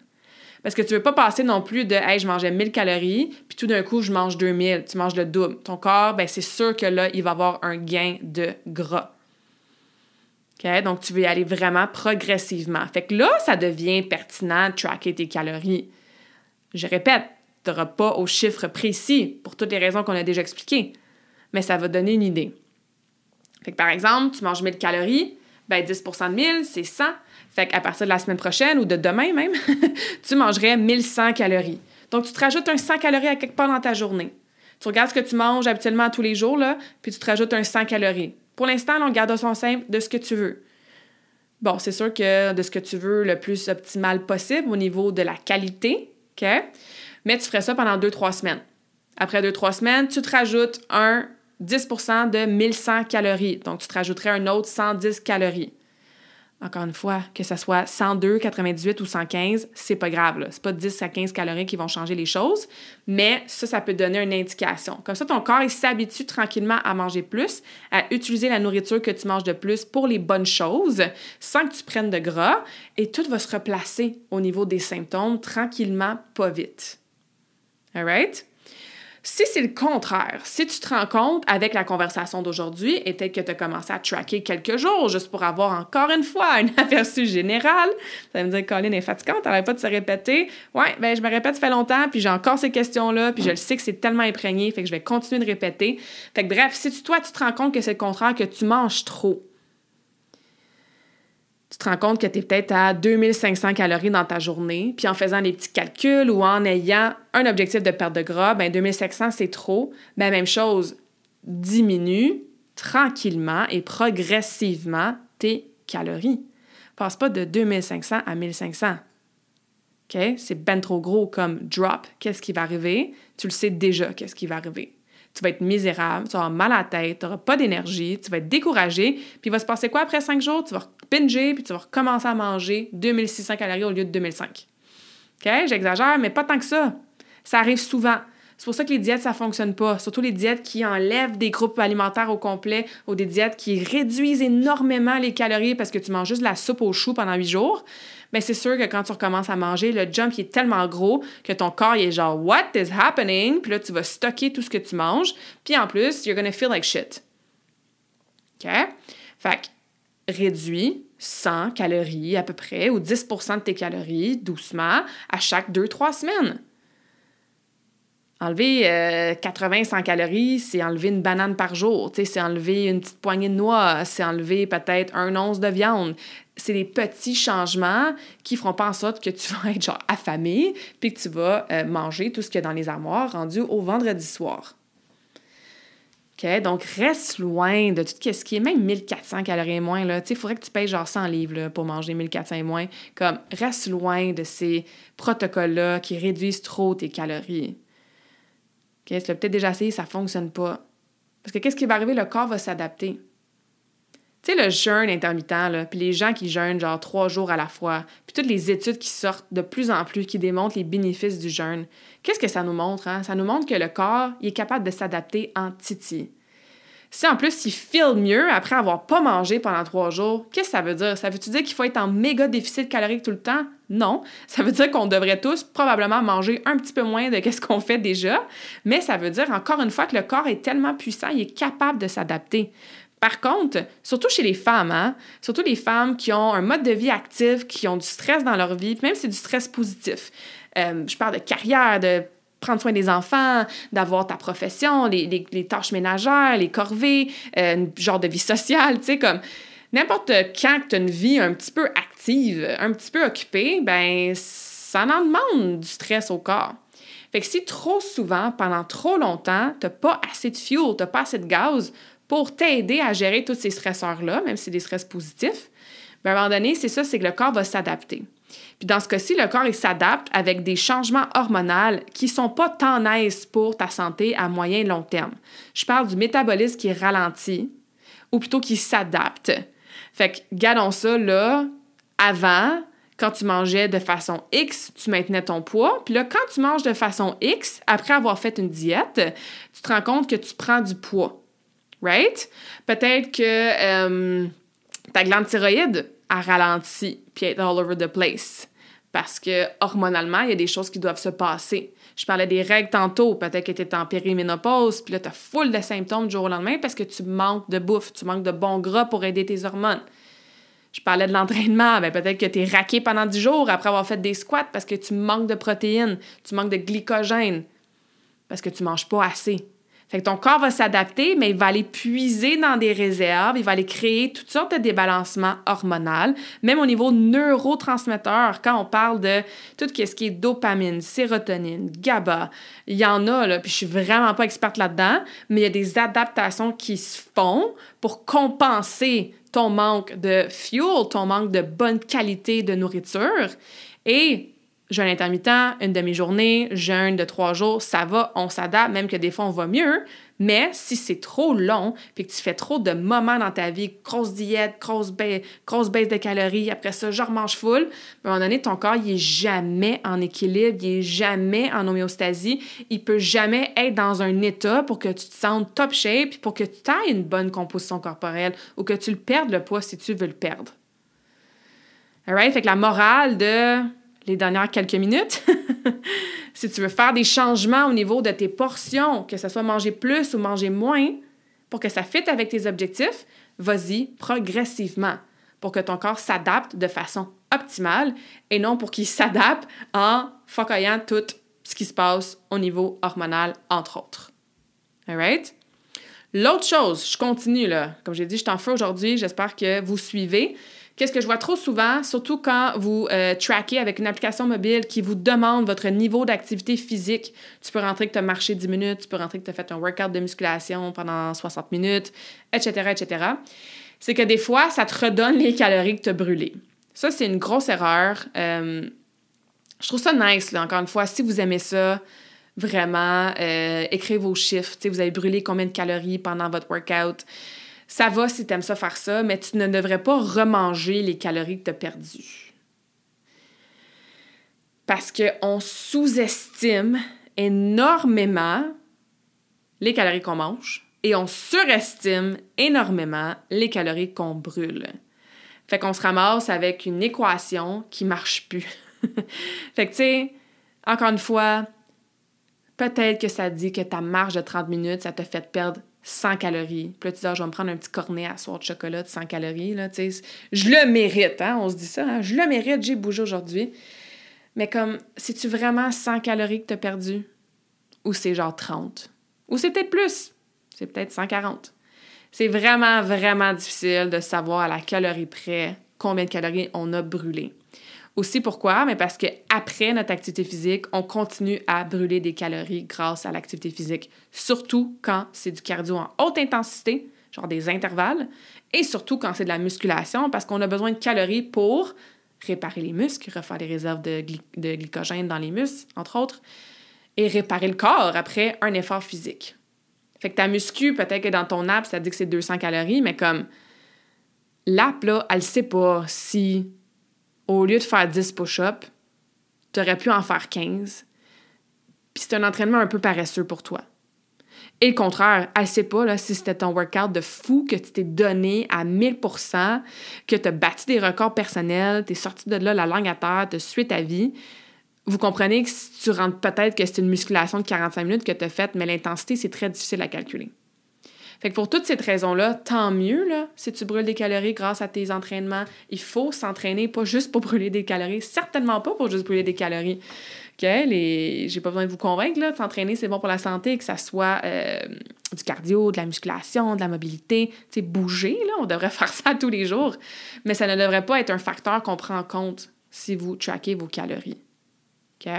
Parce que tu veux pas passer non plus de Hey, je mangeais 1000 calories, puis tout d'un coup, je mange 2000. Tu manges le double. Ton corps, ben, c'est sûr que là, il va avoir un gain de gras. Donc, tu veux y aller vraiment progressivement. Fait que là, ça devient pertinent de tracker tes calories. Je répète, tu n'auras pas au chiffre précis pour toutes les raisons qu'on a déjà expliquées, mais ça va donner une idée. Fait que par exemple, tu manges 1000 calories, ben 10% de 1000, c'est 100. Fait qu'à partir de la semaine prochaine ou de demain même, tu mangerais 1100 calories. Donc, tu te rajoutes un 100 calories à quelque part dans ta journée. Tu regardes ce que tu manges habituellement tous les jours, là, puis tu te rajoutes un 100 calories. Pour l'instant, on garde son simple de ce que tu veux. Bon, c'est sûr que de ce que tu veux le plus optimal possible au niveau de la qualité, OK? Mais tu ferais ça pendant 2-3 semaines. Après 2-3 semaines, tu te rajoutes un 10% de 1100 calories. Donc, tu te rajouterais un autre 110 calories. Encore une fois, que ce soit 102, 98 ou 115, c'est pas grave. C'est pas 10 à 15 calories qui vont changer les choses, mais ça, ça peut donner une indication. Comme ça, ton corps, il s'habitue tranquillement à manger plus, à utiliser la nourriture que tu manges de plus pour les bonnes choses, sans que tu prennes de gras, et tout va se replacer au niveau des symptômes tranquillement, pas vite. All right? Si c'est le contraire, si tu te rends compte avec la conversation d'aujourd'hui et peut-être que tu as commencé à tracker quelques jours juste pour avoir encore une fois un aperçu général, ça veut dire Colin est fatigante, elle pas de se répéter. Ouais, ben je me répète, ça fait longtemps, puis j'ai encore ces questions-là, puis je le sais que c'est tellement imprégné, fait que je vais continuer de répéter. Fait que bref, si toi tu te rends compte que c'est le contraire, que tu manges trop, tu te rends compte que tu es peut-être à 2500 calories dans ta journée, puis en faisant des petits calculs ou en ayant un objectif de perte de gras, ben 2500 c'est trop. Ben même chose, diminue tranquillement et progressivement tes calories. Passe pas de 2500 à 1500. OK? C'est ben trop gros comme drop. Qu'est-ce qui va arriver? Tu le sais déjà, qu'est-ce qui va arriver. Tu vas être misérable, tu vas avoir mal à la tête, tu n'auras pas d'énergie, tu vas être découragé, puis il va se passer quoi après cinq jours? Tu vas binger, puis tu vas recommencer à manger 2600 calories au lieu de 2005. OK? J'exagère, mais pas tant que ça. Ça arrive souvent. C'est pour ça que les diètes, ça fonctionne pas. Surtout les diètes qui enlèvent des groupes alimentaires au complet ou des diètes qui réduisent énormément les calories parce que tu manges juste de la soupe aux choux pendant huit jours. Mais c'est sûr que quand tu recommences à manger, le jump est tellement gros que ton corps est genre What is happening? Puis là, tu vas stocker tout ce que tu manges. Puis en plus, you're gonna feel like shit. OK? Fait réduis 100 calories à peu près ou 10% de tes calories doucement à chaque 2-3 semaines. Enlever 80-100 euh, calories, c'est enlever une banane par jour, c'est enlever une petite poignée de noix, c'est enlever peut-être un once de viande. C'est des petits changements qui feront pas en sorte que tu vas être genre affamé puis que tu vas euh, manger tout ce qu'il y a dans les armoires rendu au vendredi soir. Donc, reste loin de tout ce qui est même 1400 calories et moins. Il faudrait que tu payes genre 100 livres pour manger 1400 et moins. Comme, reste loin de ces protocoles-là qui réduisent trop tes calories. Tu l'as peut-être déjà essayé, ça ne fonctionne pas. Parce que qu'est-ce qui va arriver? Le corps va s'adapter. Tu sais, le jeûne intermittent, là, puis les gens qui jeûnent genre trois jours à la fois, puis toutes les études qui sortent de plus en plus, qui démontrent les bénéfices du jeûne, qu'est-ce que ça nous montre? Hein? Ça nous montre que le corps est capable de s'adapter en titi. Si en plus il feel mieux après avoir pas mangé pendant trois jours, qu'est-ce que ça veut dire? Ça veut-tu dire qu'il faut être en méga déficit calorique tout le temps? Non. Ça veut dire qu'on devrait tous probablement manger un petit peu moins de ce qu'on fait déjà, mais ça veut dire encore une fois que le corps est tellement puissant, il est capable de s'adapter. Par contre, surtout chez les femmes, hein, surtout les femmes qui ont un mode de vie actif, qui ont du stress dans leur vie, même si c'est du stress positif. Euh, je parle de carrière, de prendre soin des enfants, d'avoir ta profession, les, tâches ménagères, les corvées, euh, genre de vie sociale, tu sais, comme n'importe quand tu as une vie un petit peu active, un petit peu occupée, ben ça en demande du stress au corps. Fait que si trop souvent, pendant trop longtemps, tu n'as pas assez de fuel, tu n'as pas assez de gaz pour t'aider à gérer tous ces stresseurs-là, même si c'est des stress positifs, ben à un moment donné, c'est ça, c'est que le corps va s'adapter. Puis dans ce cas-ci, le corps il s'adapte avec des changements hormonaux qui sont pas tant nice pour ta santé à moyen et long terme. Je parle du métabolisme qui ralentit ou plutôt qui s'adapte. Fait que gardons ça là avant quand tu mangeais de façon X, tu maintenais ton poids. Puis là, quand tu manges de façon X, après avoir fait une diète, tu te rends compte que tu prends du poids. Right? Peut-être que euh, ta glande thyroïde a ralenti puis être all over the place. Parce que hormonalement, il y a des choses qui doivent se passer. Je parlais des règles tantôt, peut-être que tu es en périménopause, puis là, tu as full de symptômes du jour au lendemain parce que tu manques de bouffe, tu manques de bon gras pour aider tes hormones. Je parlais de l'entraînement, ben peut-être que tu es raqué pendant 10 jours après avoir fait des squats parce que tu manques de protéines, tu manques de glycogène, parce que tu manges pas assez. Fait que ton corps va s'adapter, mais il va aller puiser dans des réserves, il va aller créer toutes sortes de débalancements hormonaux, même au niveau neurotransmetteurs, quand on parle de tout ce qui est dopamine, sérotonine, GABA, il y en a, là, puis je suis vraiment pas experte là-dedans, mais il y a des adaptations qui se font pour compenser ton manque de fuel, ton manque de bonne qualité de nourriture. Et jeûne intermittent, une demi-journée, jeûne de trois jours, ça va, on s'adapte, même que des fois on va mieux. Mais si c'est trop long, puis que tu fais trop de moments dans ta vie, grosse diète, grosse, baisse, grosse baisse de calories, après ça, je remange full, à un moment donné, ton corps, il est jamais en équilibre, il est jamais en homéostasie, il peut jamais être dans un état pour que tu te sentes top shape, pour que tu aies une bonne composition corporelle, ou que tu le perdes le poids si tu veux le perdre. Alright? Fait que la morale de les dernières quelques minutes. si tu veux faire des changements au niveau de tes portions, que ce soit manger plus ou manger moins, pour que ça fitte avec tes objectifs, vas-y progressivement pour que ton corps s'adapte de façon optimale et non pour qu'il s'adapte en focoyant tout ce qui se passe au niveau hormonal, entre autres. Alright? L'autre chose, je continue là. Comme j'ai dit, je t'en fais aujourd'hui. J'espère que vous suivez. Qu'est-ce que je vois trop souvent, surtout quand vous euh, traquez avec une application mobile qui vous demande votre niveau d'activité physique. Tu peux rentrer que tu as marché 10 minutes, tu peux rentrer que tu as fait un workout de musculation pendant 60 minutes, etc., etc. C'est que des fois, ça te redonne les calories que tu as brûlées. Ça, c'est une grosse erreur. Euh, je trouve ça nice, là, encore une fois. Si vous aimez ça, vraiment, euh, écrivez vos chiffres. vous avez brûlé combien de calories pendant votre workout? Ça va si tu aimes ça faire ça, mais tu ne devrais pas remanger les calories que tu as perdues. Parce qu'on sous-estime énormément les calories qu'on mange et on surestime énormément les calories qu'on brûle. Fait qu'on se ramasse avec une équation qui marche plus. fait que, tu sais, encore une fois, peut-être que ça dit que ta marge de 30 minutes, ça te fait perdre 100 calories. Puis là, tu dis, ah, je vais me prendre un petit cornet à soir de chocolat de 100 calories. Là, je le mérite, hein? on se dit ça. Hein? Je le mérite, j'ai bougé aujourd'hui. Mais comme, c'est-tu vraiment 100 calories que tu as perdu? Ou c'est genre 30? Ou c'est peut-être plus? C'est peut-être 140. C'est vraiment, vraiment difficile de savoir à la calorie près combien de calories on a brûlé. Aussi pourquoi? Mais parce qu'après notre activité physique, on continue à brûler des calories grâce à l'activité physique, surtout quand c'est du cardio en haute intensité, genre des intervalles, et surtout quand c'est de la musculation, parce qu'on a besoin de calories pour réparer les muscles, refaire des réserves de, de glycogène dans les muscles, entre autres, et réparer le corps après un effort physique. Fait que ta muscu, peut-être que dans ton app, ça dit que c'est 200 calories, mais comme l'app, là, elle sait pas si au lieu de faire 10 push-ups, tu aurais pu en faire 15. Puis c'est un entraînement un peu paresseux pour toi. Et le contraire, elle sait pas là, si c'était ton workout de fou que tu t'es donné à 1000%, que tu as battu des records personnels, tu es sorti de là la langue à terre, tu as ta vie. Vous comprenez que si tu rentres peut-être que c'est une musculation de 45 minutes que tu as faite, mais l'intensité, c'est très difficile à calculer. Fait que pour toutes ces raisons-là, tant mieux là, si tu brûles des calories grâce à tes entraînements. Il faut s'entraîner, pas juste pour brûler des calories, certainement pas pour juste brûler des calories. OK? Les... J'ai pas besoin de vous convaincre, là, s'entraîner, c'est bon pour la santé, que ça soit euh, du cardio, de la musculation, de la mobilité, tu bouger, là, on devrait faire ça tous les jours. Mais ça ne devrait pas être un facteur qu'on prend en compte si vous traquez vos calories. OK?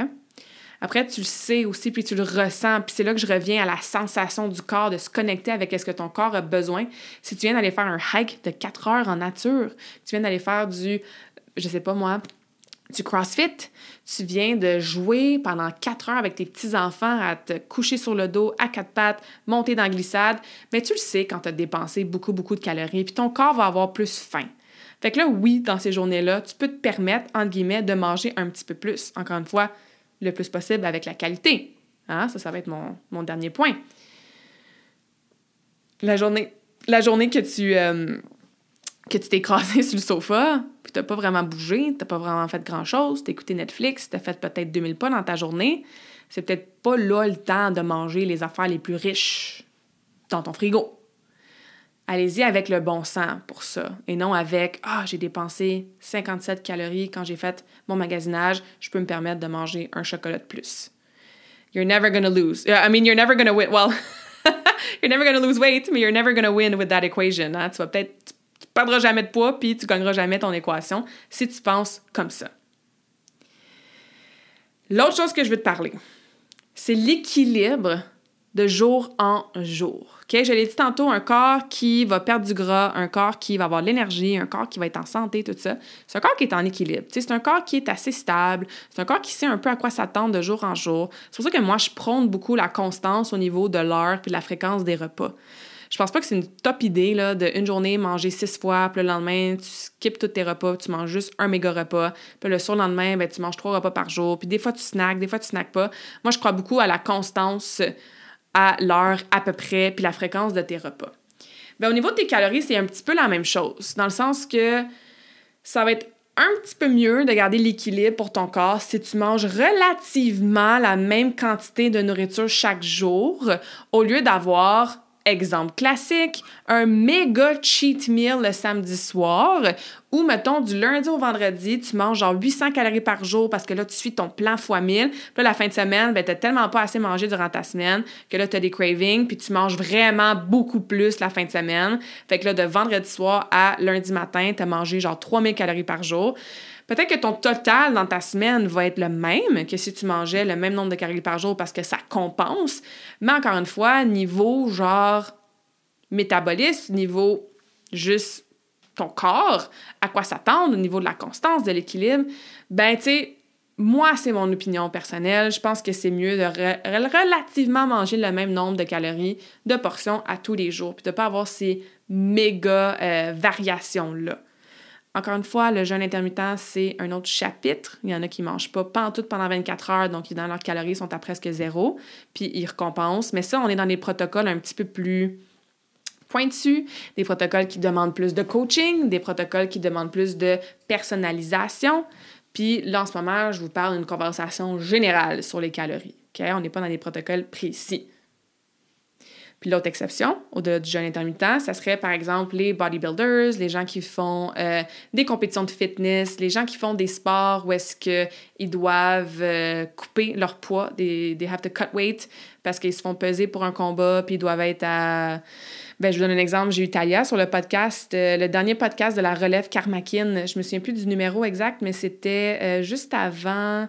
Après, tu le sais aussi, puis tu le ressens. Puis c'est là que je reviens à la sensation du corps, de se connecter avec ce que ton corps a besoin. Si tu viens d'aller faire un hike de 4 heures en nature, tu viens d'aller faire du, je sais pas moi, du CrossFit, tu viens de jouer pendant 4 heures avec tes petits-enfants à te coucher sur le dos à quatre pattes, monter dans la glissade, mais tu le sais quand tu as dépensé beaucoup, beaucoup de calories, puis ton corps va avoir plus faim. Fait que là, oui, dans ces journées-là, tu peux te permettre, entre guillemets, de manger un petit peu plus. Encore une fois, le plus possible avec la qualité. Hein? Ça, ça va être mon, dernier point. La journée, euh, que tu t'es écrasé sur le sofa, puis t'as pas vraiment bougé, t'as pas vraiment fait grand-chose, t'as écouté Netflix, t'as fait peut-être 2000 pas dans ta journée, c'est peut-être pas là le temps de manger les affaires les plus riches dans ton frigo. Allez-y avec le bon sens pour ça et non avec Ah, j'ai dépensé 57 calories quand j'ai fait mon magasinage, je peux me permettre de manger un chocolat de plus. You're never gonna lose. I mean, you're never gonna win. Well, you're never gonna lose weight, mais you're never gonna win with that equation. Hein? Tu vas peut-être, tu perdras jamais de poids, puis tu gagneras jamais ton équation si tu penses comme ça. L'autre chose que je veux te parler, c'est l'équilibre de jour en jour. Je l'ai dit tantôt, un corps qui va perdre du gras, un corps qui va avoir de l'énergie, un corps qui va être en santé, tout ça. C'est un corps qui est en équilibre. C'est un corps qui est assez stable. C'est un corps qui sait un peu à quoi s'attendre de jour en jour. C'est pour ça que moi, je prône beaucoup la constance au niveau de l'heure puis de la fréquence des repas. Je pense pas que c'est une top idée là, de une journée manger six fois, puis le lendemain, tu skips tous tes repas, tu manges juste un méga repas, puis le surlendemain, ben, tu manges trois repas par jour, puis des fois tu snacks, des fois tu snacks pas. Moi, je crois beaucoup à la constance à l'heure à peu près, puis la fréquence de tes repas. Bien, au niveau de tes calories, c'est un petit peu la même chose, dans le sens que ça va être un petit peu mieux de garder l'équilibre pour ton corps si tu manges relativement la même quantité de nourriture chaque jour au lieu d'avoir Exemple classique, un méga cheat meal le samedi soir ou, mettons, du lundi au vendredi, tu manges genre 800 calories par jour parce que là, tu suis ton plan x 1000. Puis là, la fin de semaine, ben, tu tellement pas assez mangé durant ta semaine que là, tu as des cravings, puis tu manges vraiment beaucoup plus la fin de semaine. Fait que là, de vendredi soir à lundi matin, tu as mangé genre 3000 calories par jour. Peut-être que ton total dans ta semaine va être le même que si tu mangeais le même nombre de calories par jour parce que ça compense. Mais encore une fois, niveau genre métabolisme, niveau juste ton corps, à quoi s'attendre au niveau de la constance, de l'équilibre, ben tu sais, moi, c'est mon opinion personnelle. Je pense que c'est mieux de relativement manger le même nombre de calories de portions à tous les jours, puis de ne pas avoir ces méga euh, variations-là. Encore une fois, le jeûne intermittent, c'est un autre chapitre. Il y en a qui ne mangent pas tout pendant 24 heures, donc dans leurs calories sont à presque zéro, puis ils récompensent. Mais ça, on est dans des protocoles un petit peu plus pointus, des protocoles qui demandent plus de coaching, des protocoles qui demandent plus de personnalisation. Puis là, en ce moment, je vous parle d'une conversation générale sur les calories. On n'est pas dans des protocoles précis. Puis l'autre exception, au-delà du jeûne intermittent, ça serait par exemple les bodybuilders, les gens qui font euh, des compétitions de fitness, les gens qui font des sports où est-ce qu'ils doivent euh, couper leur poids, they, they have to cut weight parce qu'ils se font peser pour un combat, puis ils doivent être à... Ben, je vous donne un exemple. J'ai eu Talia sur le podcast, euh, le dernier podcast de la relève Karmakin. Je me souviens plus du numéro exact, mais c'était juste avant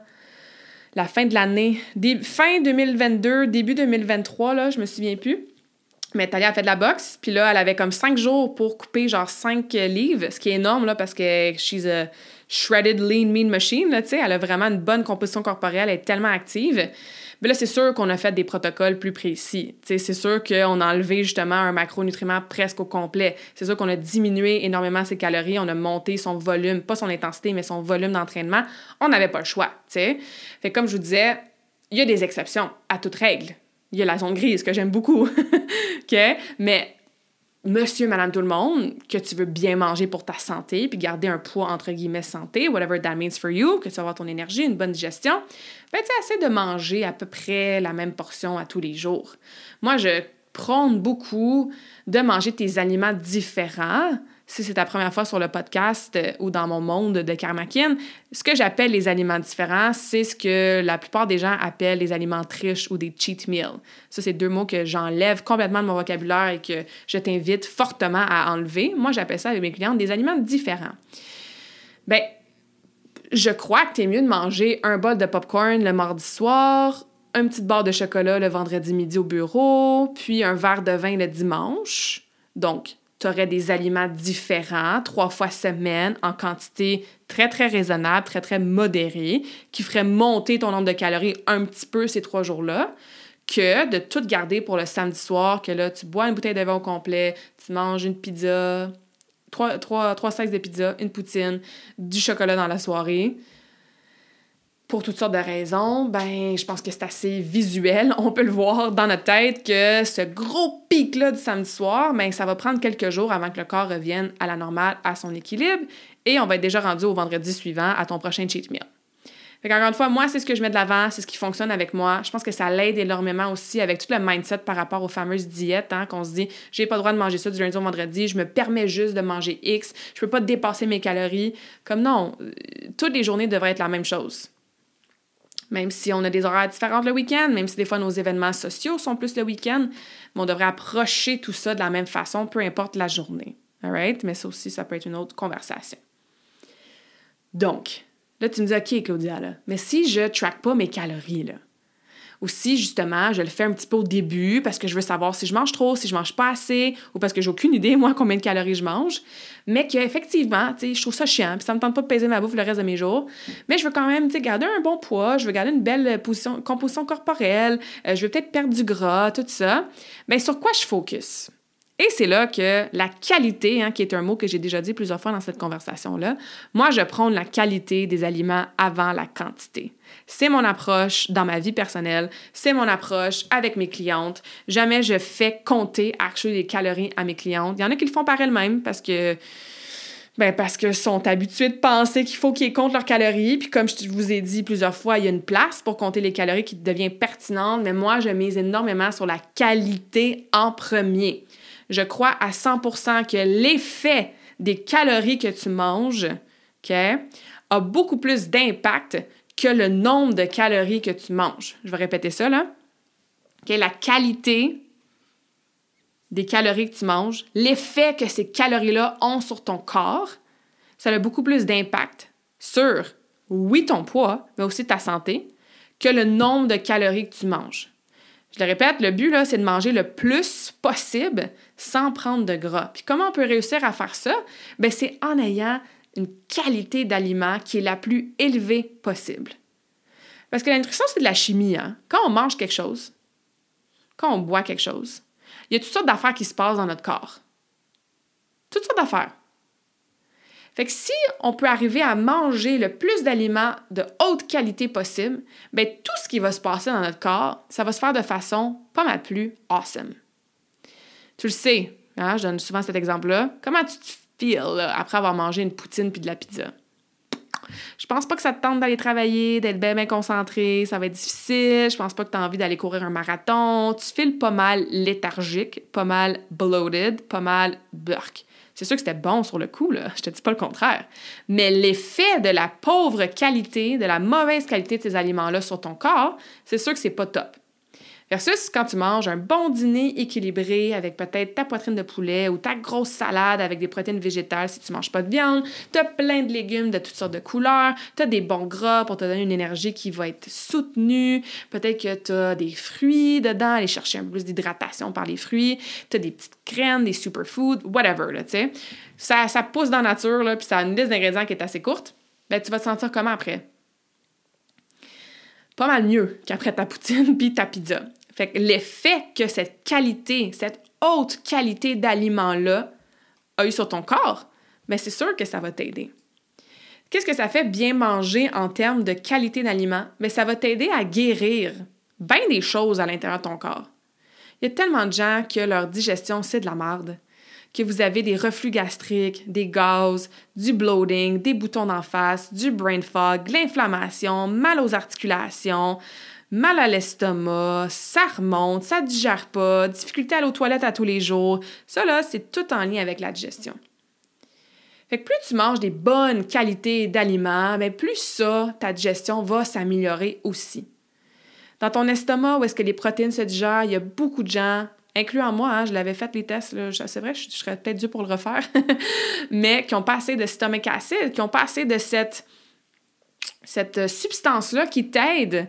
la fin de l'année. Fin 2022, début 2023, là, je me souviens plus. Mais Talia a fait de la boxe, puis là, elle avait comme cinq jours pour couper genre cinq livres, ce qui est énorme, là, parce que she's a shredded lean mean machine, là, tu sais. Elle a vraiment une bonne composition corporelle, elle est tellement active. Mais là, c'est sûr qu'on a fait des protocoles plus précis. C'est sûr qu'on a enlevé justement un macronutriment presque au complet. C'est sûr qu'on a diminué énormément ses calories, on a monté son volume, pas son intensité, mais son volume d'entraînement. On n'avait pas le choix, tu sais. Fait comme je vous disais, il y a des exceptions à toute règle il y a la zone grise que j'aime beaucoup. Mais monsieur, madame, tout le monde, que tu veux bien manger pour ta santé, puis garder un poids entre guillemets santé, whatever that means for you, que tu vas avoir ton énergie, une bonne digestion, ben, tu essaie de manger à peu près la même portion à tous les jours. Moi, je prône beaucoup de manger tes aliments différents si c'est ta première fois sur le podcast euh, ou dans mon monde de Karmakin, ce que j'appelle les aliments différents, c'est ce que la plupart des gens appellent les aliments triches ou des cheat meals. Ça, c'est deux mots que j'enlève complètement de mon vocabulaire et que je t'invite fortement à enlever. Moi, j'appelle ça avec mes clients des aliments différents. Ben, je crois que tu es mieux de manger un bol de popcorn le mardi soir, un petit barre de chocolat le vendredi midi au bureau, puis un verre de vin le dimanche. Donc, tu aurais des aliments différents trois fois semaine en quantité très, très raisonnable, très, très modérée, qui ferait monter ton nombre de calories un petit peu ces trois jours-là, que de tout garder pour le samedi soir, que là, tu bois une bouteille de vin au complet, tu manges une pizza, trois, trois, trois de pizza, une poutine, du chocolat dans la soirée pour toutes sortes de raisons, ben, je pense que c'est assez visuel. On peut le voir dans notre tête que ce gros pic-là du samedi soir, ben, ça va prendre quelques jours avant que le corps revienne à la normale, à son équilibre, et on va être déjà rendu au vendredi suivant à ton prochain cheat meal. Fait encore une fois, moi, c'est ce que je mets de l'avant, c'est ce qui fonctionne avec moi. Je pense que ça l'aide énormément aussi avec tout le mindset par rapport aux fameuses diètes, hein, qu'on se dit, j'ai pas le droit de manger ça du lundi au vendredi, je me permets juste de manger X, je peux pas dépasser mes calories. Comme non, euh, toutes les journées devraient être la même chose. Même si on a des horaires différents le week-end, même si des fois nos événements sociaux sont plus le week-end, on devrait approcher tout ça de la même façon, peu importe la journée. All Mais ça aussi, ça peut être une autre conversation. Donc, là, tu me dis, OK, Claudia, là, mais si je ne track pas mes calories, là, ou si, justement, je le fais un petit peu au début parce que je veux savoir si je mange trop, si je mange pas assez, ou parce que j'ai aucune idée, moi, combien de calories je mange, mais qu'effectivement, tu sais, je trouve ça chiant, puis ça me tente pas de peser ma bouffe le reste de mes jours, mais je veux quand même, tu sais, garder un bon poids, je veux garder une belle position, composition corporelle, euh, je veux peut-être perdre du gras, tout ça. Bien, sur quoi je focus? Et c'est là que la qualité, hein, qui est un mot que j'ai déjà dit plusieurs fois dans cette conversation-là, moi, je prends la qualité des aliments avant la quantité. C'est mon approche dans ma vie personnelle, c'est mon approche avec mes clientes. Jamais je fais compter actually les calories à mes clientes. Il y en a qui le font par elles-mêmes parce que ben parce qu'ils sont habitués de penser qu'il faut qu'ils comptent leurs calories. Puis comme je vous ai dit plusieurs fois, il y a une place pour compter les calories qui devient pertinente. Mais moi, je mise énormément sur la qualité en premier je crois à 100% que l'effet des calories que tu manges a beaucoup plus d'impact que le nombre de calories que tu manges. Je vais répéter ça, là. La qualité des calories que tu manges, l'effet que ces calories-là ont sur ton corps, ça a beaucoup plus d'impact sur, oui, ton poids, mais aussi ta santé, que le nombre de calories que tu manges. Je le répète, le but, c'est de manger le plus possible sans prendre de gras. Puis comment on peut réussir à faire ça? Bien, c'est en ayant une qualité d'aliment qui est la plus élevée possible. Parce que la nutrition, c'est de la chimie. Hein? Quand on mange quelque chose, quand on boit quelque chose, il y a toutes sortes d'affaires qui se passent dans notre corps. Toutes sortes d'affaires. Fait que si on peut arriver à manger le plus d'aliments de haute qualité possible, bien, tout ce qui va se passer dans notre corps, ça va se faire de façon pas mal plus awesome. Tu le sais, hein, je donne souvent cet exemple-là. Comment tu te feels après avoir mangé une poutine puis de la pizza? Je pense pas que ça te tente d'aller travailler, d'être bien, concentré, ça va être difficile. Je pense pas que tu as envie d'aller courir un marathon. Tu files pas mal léthargique, pas mal bloated, pas mal burk. C'est sûr que c'était bon sur le coup, là. Je te dis pas le contraire. Mais l'effet de la pauvre qualité, de la mauvaise qualité de ces aliments-là sur ton corps, c'est sûr que c'est pas top. Versus quand tu manges un bon dîner équilibré avec peut-être ta poitrine de poulet ou ta grosse salade avec des protéines végétales si tu manges pas de viande, tu as plein de légumes de toutes sortes de couleurs, tu as des bons gras pour te donner une énergie qui va être soutenue, peut-être que tu as des fruits dedans, aller chercher un peu plus d'hydratation par les fruits, tu as des petites graines, des superfoods, whatever, tu sais. Ça, ça pousse dans la nature, là, puis ça a une liste d'ingrédients qui est assez courte. Ben, tu vas te sentir comment après? Pas mal mieux qu'après ta poutine puis ta pizza. Fait que l'effet que cette qualité, cette haute qualité d'aliment-là a eu sur ton corps, mais ben, c'est sûr que ça va t'aider. Qu'est-ce que ça fait bien manger en termes de qualité d'aliment? Mais ben, ça va t'aider à guérir bien des choses à l'intérieur de ton corps. Il y a tellement de gens que leur digestion, c'est de la merde. Que vous avez des reflux gastriques, des gaz, du bloating, des boutons d'en face, du brain fog, l'inflammation, mal aux articulations, mal à l'estomac, ça remonte, ça digère pas, difficulté à aller aux toilettes à tous les jours. Ça, là, c'est tout en lien avec la digestion. Fait que plus tu manges des bonnes qualités d'aliments, mais plus ça, ta digestion va s'améliorer aussi. Dans ton estomac, où est-ce que les protéines se digèrent, il y a beaucoup de gens, incluant moi, hein, je l'avais fait les tests, c'est vrai, je, je serais peut-être dû pour le refaire, mais qui ont pas assez de stomach qui ont pas assez de cette, cette substance-là qui t'aide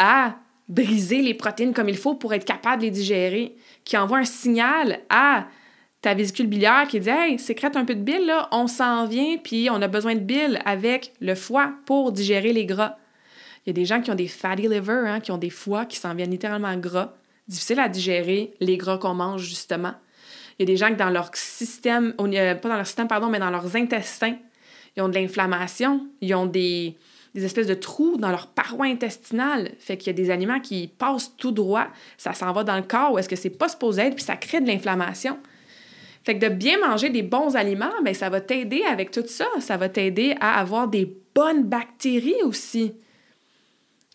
à briser les protéines comme il faut pour être capable de les digérer, qui envoie un signal à ta vésicule biliaire qui dit Hey, sécrète un peu de bile, là, on s'en vient, puis on a besoin de bile avec le foie pour digérer les gras. Il y a des gens qui ont des fatty liver, hein, qui ont des foies qui s'en viennent littéralement gras. Difficile à digérer les gras qu'on mange, justement. Il y a des gens qui, dans leur système, pas dans leur système, pardon, mais dans leurs intestins, ils ont de l'inflammation, ils ont des, des espèces de trous dans leur paroi intestinale. Fait qu'il y a des aliments qui passent tout droit, ça s'en va dans le corps où est-ce que c'est pas supposé être, puis ça crée de l'inflammation. Fait que de bien manger des bons aliments, bien, ça va t'aider avec tout ça. Ça va t'aider à avoir des bonnes bactéries aussi.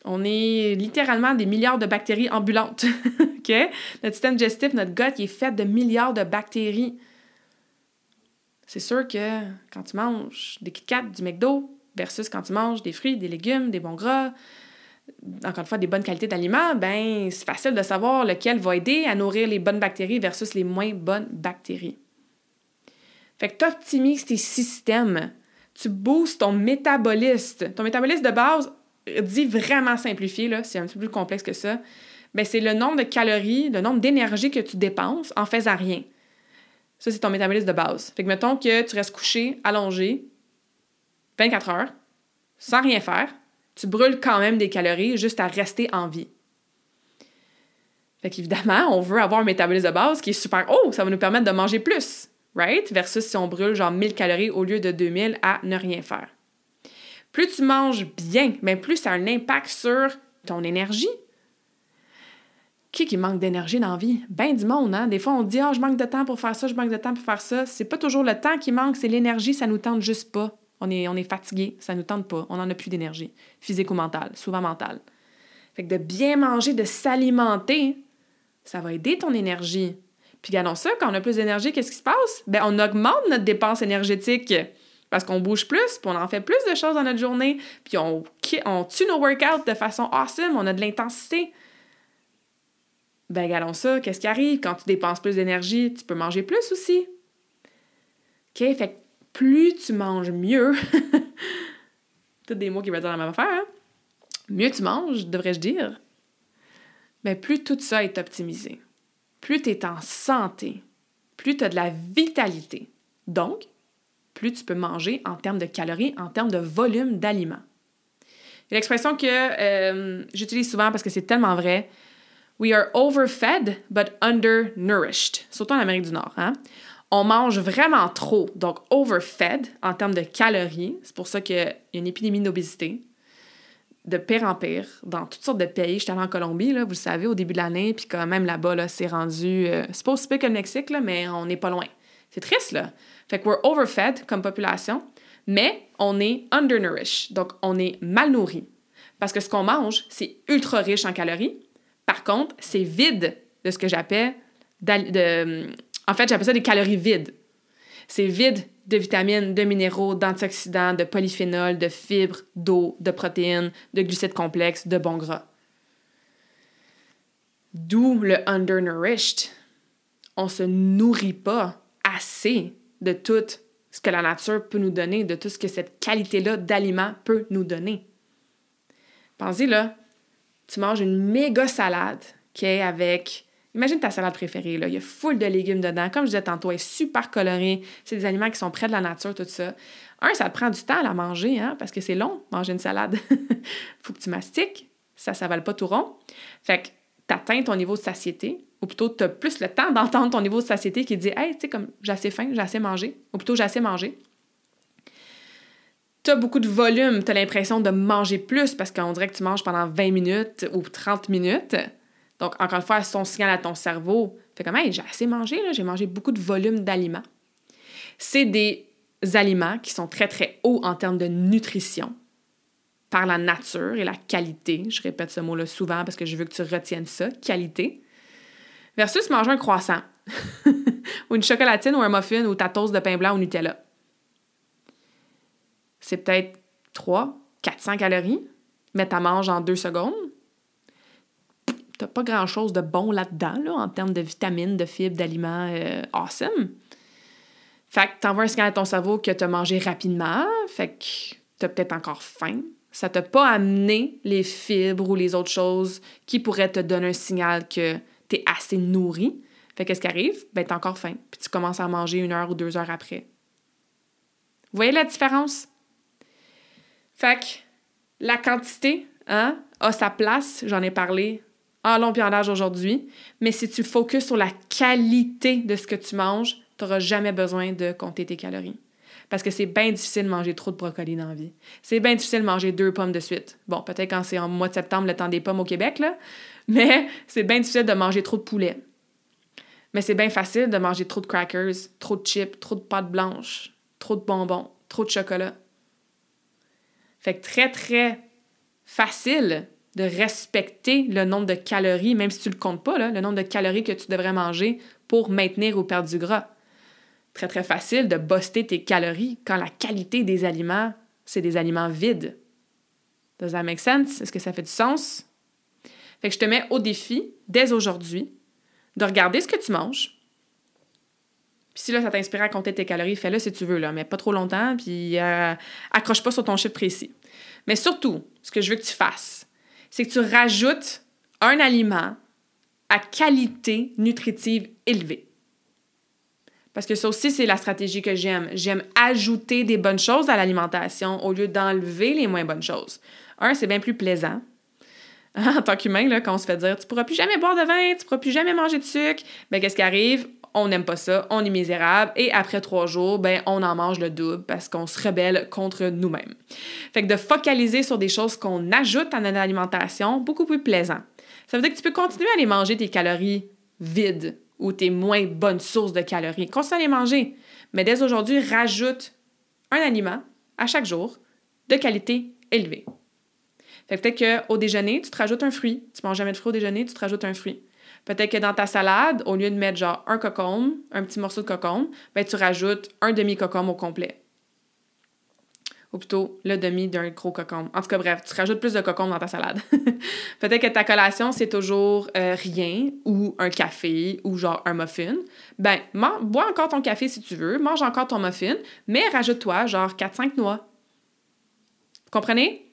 On est littéralement des milliards de bactéries ambulantes. OK? Notre système digestif, notre gut, il est fait de milliards de bactéries. C'est sûr que quand tu manges des Kit du McDo, versus quand tu manges des fruits, des légumes, des bons gras, encore une fois, des bonnes qualités d'aliments, ben c'est facile de savoir lequel va aider à nourrir les bonnes bactéries versus les moins bonnes bactéries. Fait que tu optimises tes systèmes, tu boostes ton métabolisme. Ton métabolisme de base, dit vraiment simplifié, là, c'est un petit peu plus complexe que ça, ben c'est le nombre de calories, le nombre d'énergie que tu dépenses en faisant rien. Ça, c'est ton métabolisme de base. Fait que mettons que tu restes couché, allongé, 24 heures, sans rien faire, tu brûles quand même des calories juste à rester en vie. Fait qu'évidemment, on veut avoir un métabolisme de base qui est super haut, ça va nous permettre de manger plus, right? Versus si on brûle genre 1000 calories au lieu de 2000 à ne rien faire. Plus tu manges bien, mais plus ça a un impact sur ton énergie. Qui qui manque d'énergie dans la vie? Ben du monde, hein? Des fois, on dit « Ah, je manque de temps pour faire ça, je manque de temps pour faire ça. » C'est pas toujours le temps qui manque, c'est l'énergie, ça nous tente juste pas. On est, fatigué, ça nous tente pas, on n'en a plus d'énergie, physique ou mentale, souvent mentale. Fait que de bien manger, de s'alimenter, ça va aider ton énergie. Puis regardons ça, quand on a plus d'énergie, qu'est-ce qui se passe? Ben on augmente notre dépense énergétique parce qu'on bouge plus, puis on en fait plus de choses dans notre journée, puis on, on tue nos workouts de façon awesome, on a de l'intensité. Ben regardons ça, qu'est-ce qui arrive? Quand tu dépenses plus d'énergie, tu peux manger plus aussi. OK? Fait plus tu manges mieux, tous des mots qui veulent dire la même affaire, hein? mieux tu manges, devrais-je dire, mais plus tout ça est optimisé, plus tu es en santé, plus tu as de la vitalité. Donc, plus tu peux manger en termes de calories, en termes de volume d'aliments. L'expression que euh, j'utilise souvent parce que c'est tellement vrai. We are overfed but undernourished, surtout en Amérique du Nord. Hein? On mange vraiment trop, donc overfed en termes de calories. C'est pour ça qu'il y a une épidémie d'obésité de pire en pire dans toutes sortes de pays. J'étais allée en Colombie, là, vous le savez, au début de l'année, puis quand même là-bas, c'est rendu... Euh, c'est pas aussi que le Mexique, là, mais on n'est pas loin. C'est triste, là. Fait que we're overfed comme population, mais on est undernourished, donc on est mal nourri. Parce que ce qu'on mange, c'est ultra riche en calories. Par contre, c'est vide de ce que j'appelle de, en fait, j'appelle ça des calories vides. C'est vide de vitamines, de minéraux, d'antioxydants, de polyphénols, de fibres, d'eau, de protéines, de glucides complexes, de bons gras. D'où le undernourished. On se nourrit pas assez de tout ce que la nature peut nous donner, de tout ce que cette qualité-là d'aliments peut nous donner. Pensez là, tu manges une méga salade qui est avec Imagine ta salade préférée, là. il y a full de légumes dedans. Comme je disais tantôt, elle est super colorée. C'est des aliments qui sont près de la nature, tout ça. Un, ça te prend du temps à la manger, hein, parce que c'est long, manger une salade. faut que tu mastiques, ça ne s'avale pas tout rond. Fait que tu atteins ton niveau de satiété, ou plutôt tu as plus le temps d'entendre ton niveau de satiété qui dit Hey, tu sais, comme j'ai assez faim, j'ai assez mangé, ou plutôt j'ai assez mangé. Tu as beaucoup de volume, tu as l'impression de manger plus parce qu'on dirait que tu manges pendant 20 minutes ou 30 minutes. Donc, encore une fois, son signal à ton cerveau fait comme hey, j'ai assez mangé, j'ai mangé beaucoup de volume d'aliments. C'est des aliments qui sont très, très hauts en termes de nutrition par la nature et la qualité. Je répète ce mot-là souvent parce que je veux que tu retiennes ça, qualité. Versus manger un croissant ou une chocolatine ou un muffin ou ta toast de pain blanc au Nutella. C'est peut-être 3, 400 calories, mais tu manges en deux secondes t'as pas grand-chose de bon là-dedans, là, en termes de vitamines, de fibres, d'aliments euh, awesome. Fait que t'envoies un signal à ton cerveau que t'as mangé rapidement, fait que t'as peut-être encore faim. Ça t'a pas amené les fibres ou les autres choses qui pourraient te donner un signal que t'es assez nourri. Fait qu'est-ce qui arrive? Ben, t'as encore faim. Puis tu commences à manger une heure ou deux heures après. Voyez la différence? Fait que la quantité, hein, a sa place, j'en ai parlé en long en large aujourd'hui, mais si tu focuses sur la qualité de ce que tu manges, tu n'auras jamais besoin de compter tes calories. Parce que c'est bien difficile de manger trop de brocoli dans la vie. C'est bien difficile de manger deux pommes de suite. Bon, peut-être quand c'est en mois de septembre, le temps des pommes au Québec, mais c'est bien difficile de manger trop de poulet. Mais c'est bien facile de manger trop de crackers, trop de chips, trop de pâtes blanches, trop de bonbons, trop de chocolat. Fait que très, très facile de respecter le nombre de calories, même si tu ne le comptes pas, le nombre de calories que tu devrais manger pour maintenir ou perdre du gras. Très, très facile de buster tes calories quand la qualité des aliments, c'est des aliments vides. Does that make sense? Est-ce que ça fait du sens? Fait que je te mets au défi, dès aujourd'hui, de regarder ce que tu manges. Puis si là, ça t'inspire à compter tes calories, fais-le si tu veux, là, mais pas trop longtemps, puis euh, accroche pas sur ton chiffre précis. Mais surtout, ce que je veux que tu fasses, c'est que tu rajoutes un aliment à qualité nutritive élevée. Parce que ça aussi, c'est la stratégie que j'aime. J'aime ajouter des bonnes choses à l'alimentation au lieu d'enlever les moins bonnes choses. Un, c'est bien plus plaisant. En tant qu'humain, quand on se fait dire tu pourras plus jamais boire de vin, tu pourras plus jamais manger de sucre, bien, qu'est-ce qui arrive? On n'aime pas ça, on est misérable, et après trois jours, ben, on en mange le double parce qu'on se rebelle contre nous-mêmes. Fait que de focaliser sur des choses qu'on ajoute à notre alimentation, beaucoup plus plaisant. Ça veut dire que tu peux continuer à aller manger tes calories vides ou tes moins bonnes sources de calories. Continue à les manger. Mais dès aujourd'hui, rajoute un aliment à chaque jour de qualité élevée. Fait peut-être qu'au déjeuner, tu te rajoutes un fruit. Tu manges jamais de fruit au déjeuner, tu te rajoutes un fruit. Peut-être que dans ta salade, au lieu de mettre genre un cocombe, un petit morceau de cocombe, ben, tu rajoutes un demi-cocombe au complet ou plutôt le demi d'un gros cocon. En tout cas, bref, tu rajoutes plus de cocon dans ta salade. Peut-être que ta collation, c'est toujours euh, rien ou un café ou genre un muffin. Ben, bois encore ton café si tu veux, mange encore ton muffin, mais rajoute-toi genre 4-5 noix. Vous comprenez?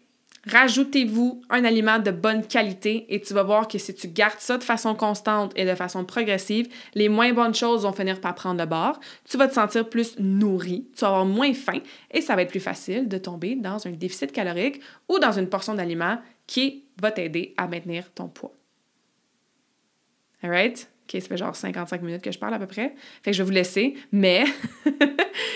Rajoutez-vous un aliment de bonne qualité et tu vas voir que si tu gardes ça de façon constante et de façon progressive, les moins bonnes choses vont finir par prendre le bord. Tu vas te sentir plus nourri, tu vas avoir moins faim et ça va être plus facile de tomber dans un déficit calorique ou dans une portion d'aliment qui va t'aider à maintenir ton poids. Alright? OK, ça fait genre 55 minutes que je parle à peu près. Fait que je vais vous laisser, mais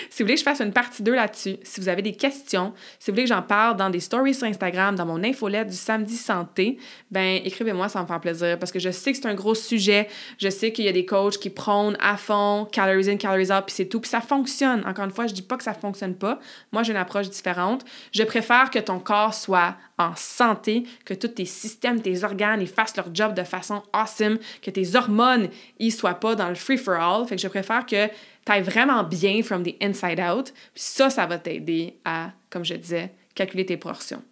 si vous voulez que je fasse une partie 2 là-dessus, si vous avez des questions, si vous voulez que j'en parle dans des stories sur Instagram, dans mon infolette du samedi santé, ben écrivez-moi, ça me fait plaisir parce que je sais que c'est un gros sujet. Je sais qu'il y a des coachs qui prônent à fond calories in, calories out, puis c'est tout. Puis ça fonctionne. Encore une fois, je dis pas que ça fonctionne pas. Moi, j'ai une approche différente. Je préfère que ton corps soit en santé, que tous tes systèmes, tes organes, ils fassent leur job de façon awesome, que tes hormones, ils soient pas dans le free-for-all. Fait que je préfère que tu vraiment bien from the inside out. Puis ça, ça va t'aider à, comme je disais, calculer tes portions.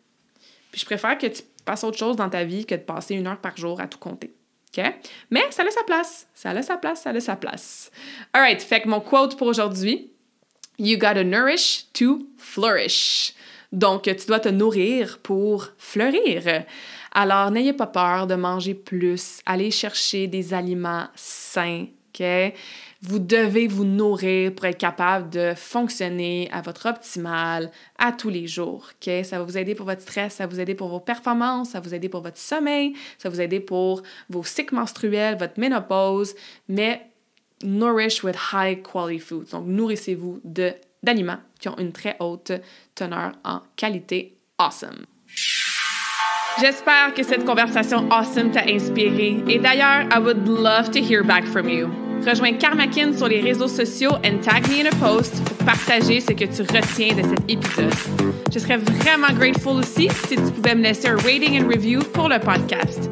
Puis je préfère que tu passes autre chose dans ta vie que de passer une heure par jour à tout compter. OK? Mais ça a sa place. Ça a sa place, ça a sa place. All right, fait que mon quote pour aujourd'hui, You gotta nourish to flourish. Donc, tu dois te nourrir pour fleurir. Alors, n'ayez pas peur de manger plus. Allez chercher des aliments sains. OK? Vous devez vous nourrir pour être capable de fonctionner à votre optimal à tous les jours. Ça va vous aider pour votre stress, ça va vous aider pour vos performances, ça va vous aider pour votre sommeil, ça va vous aider pour vos cycles menstruels, votre ménopause, mais nourish with high quality foods. Donc, nourrissez-vous d'aliments qui ont une très haute teneur en qualité awesome. J'espère que cette conversation awesome t'a inspiré et d'ailleurs, I would love to hear back from you. Rejoins Karmakin sur les réseaux sociaux and tag me in a post pour partager ce que tu retiens de cet épisode. Je serais vraiment grateful aussi si tu pouvais me laisser un rating and review pour le podcast.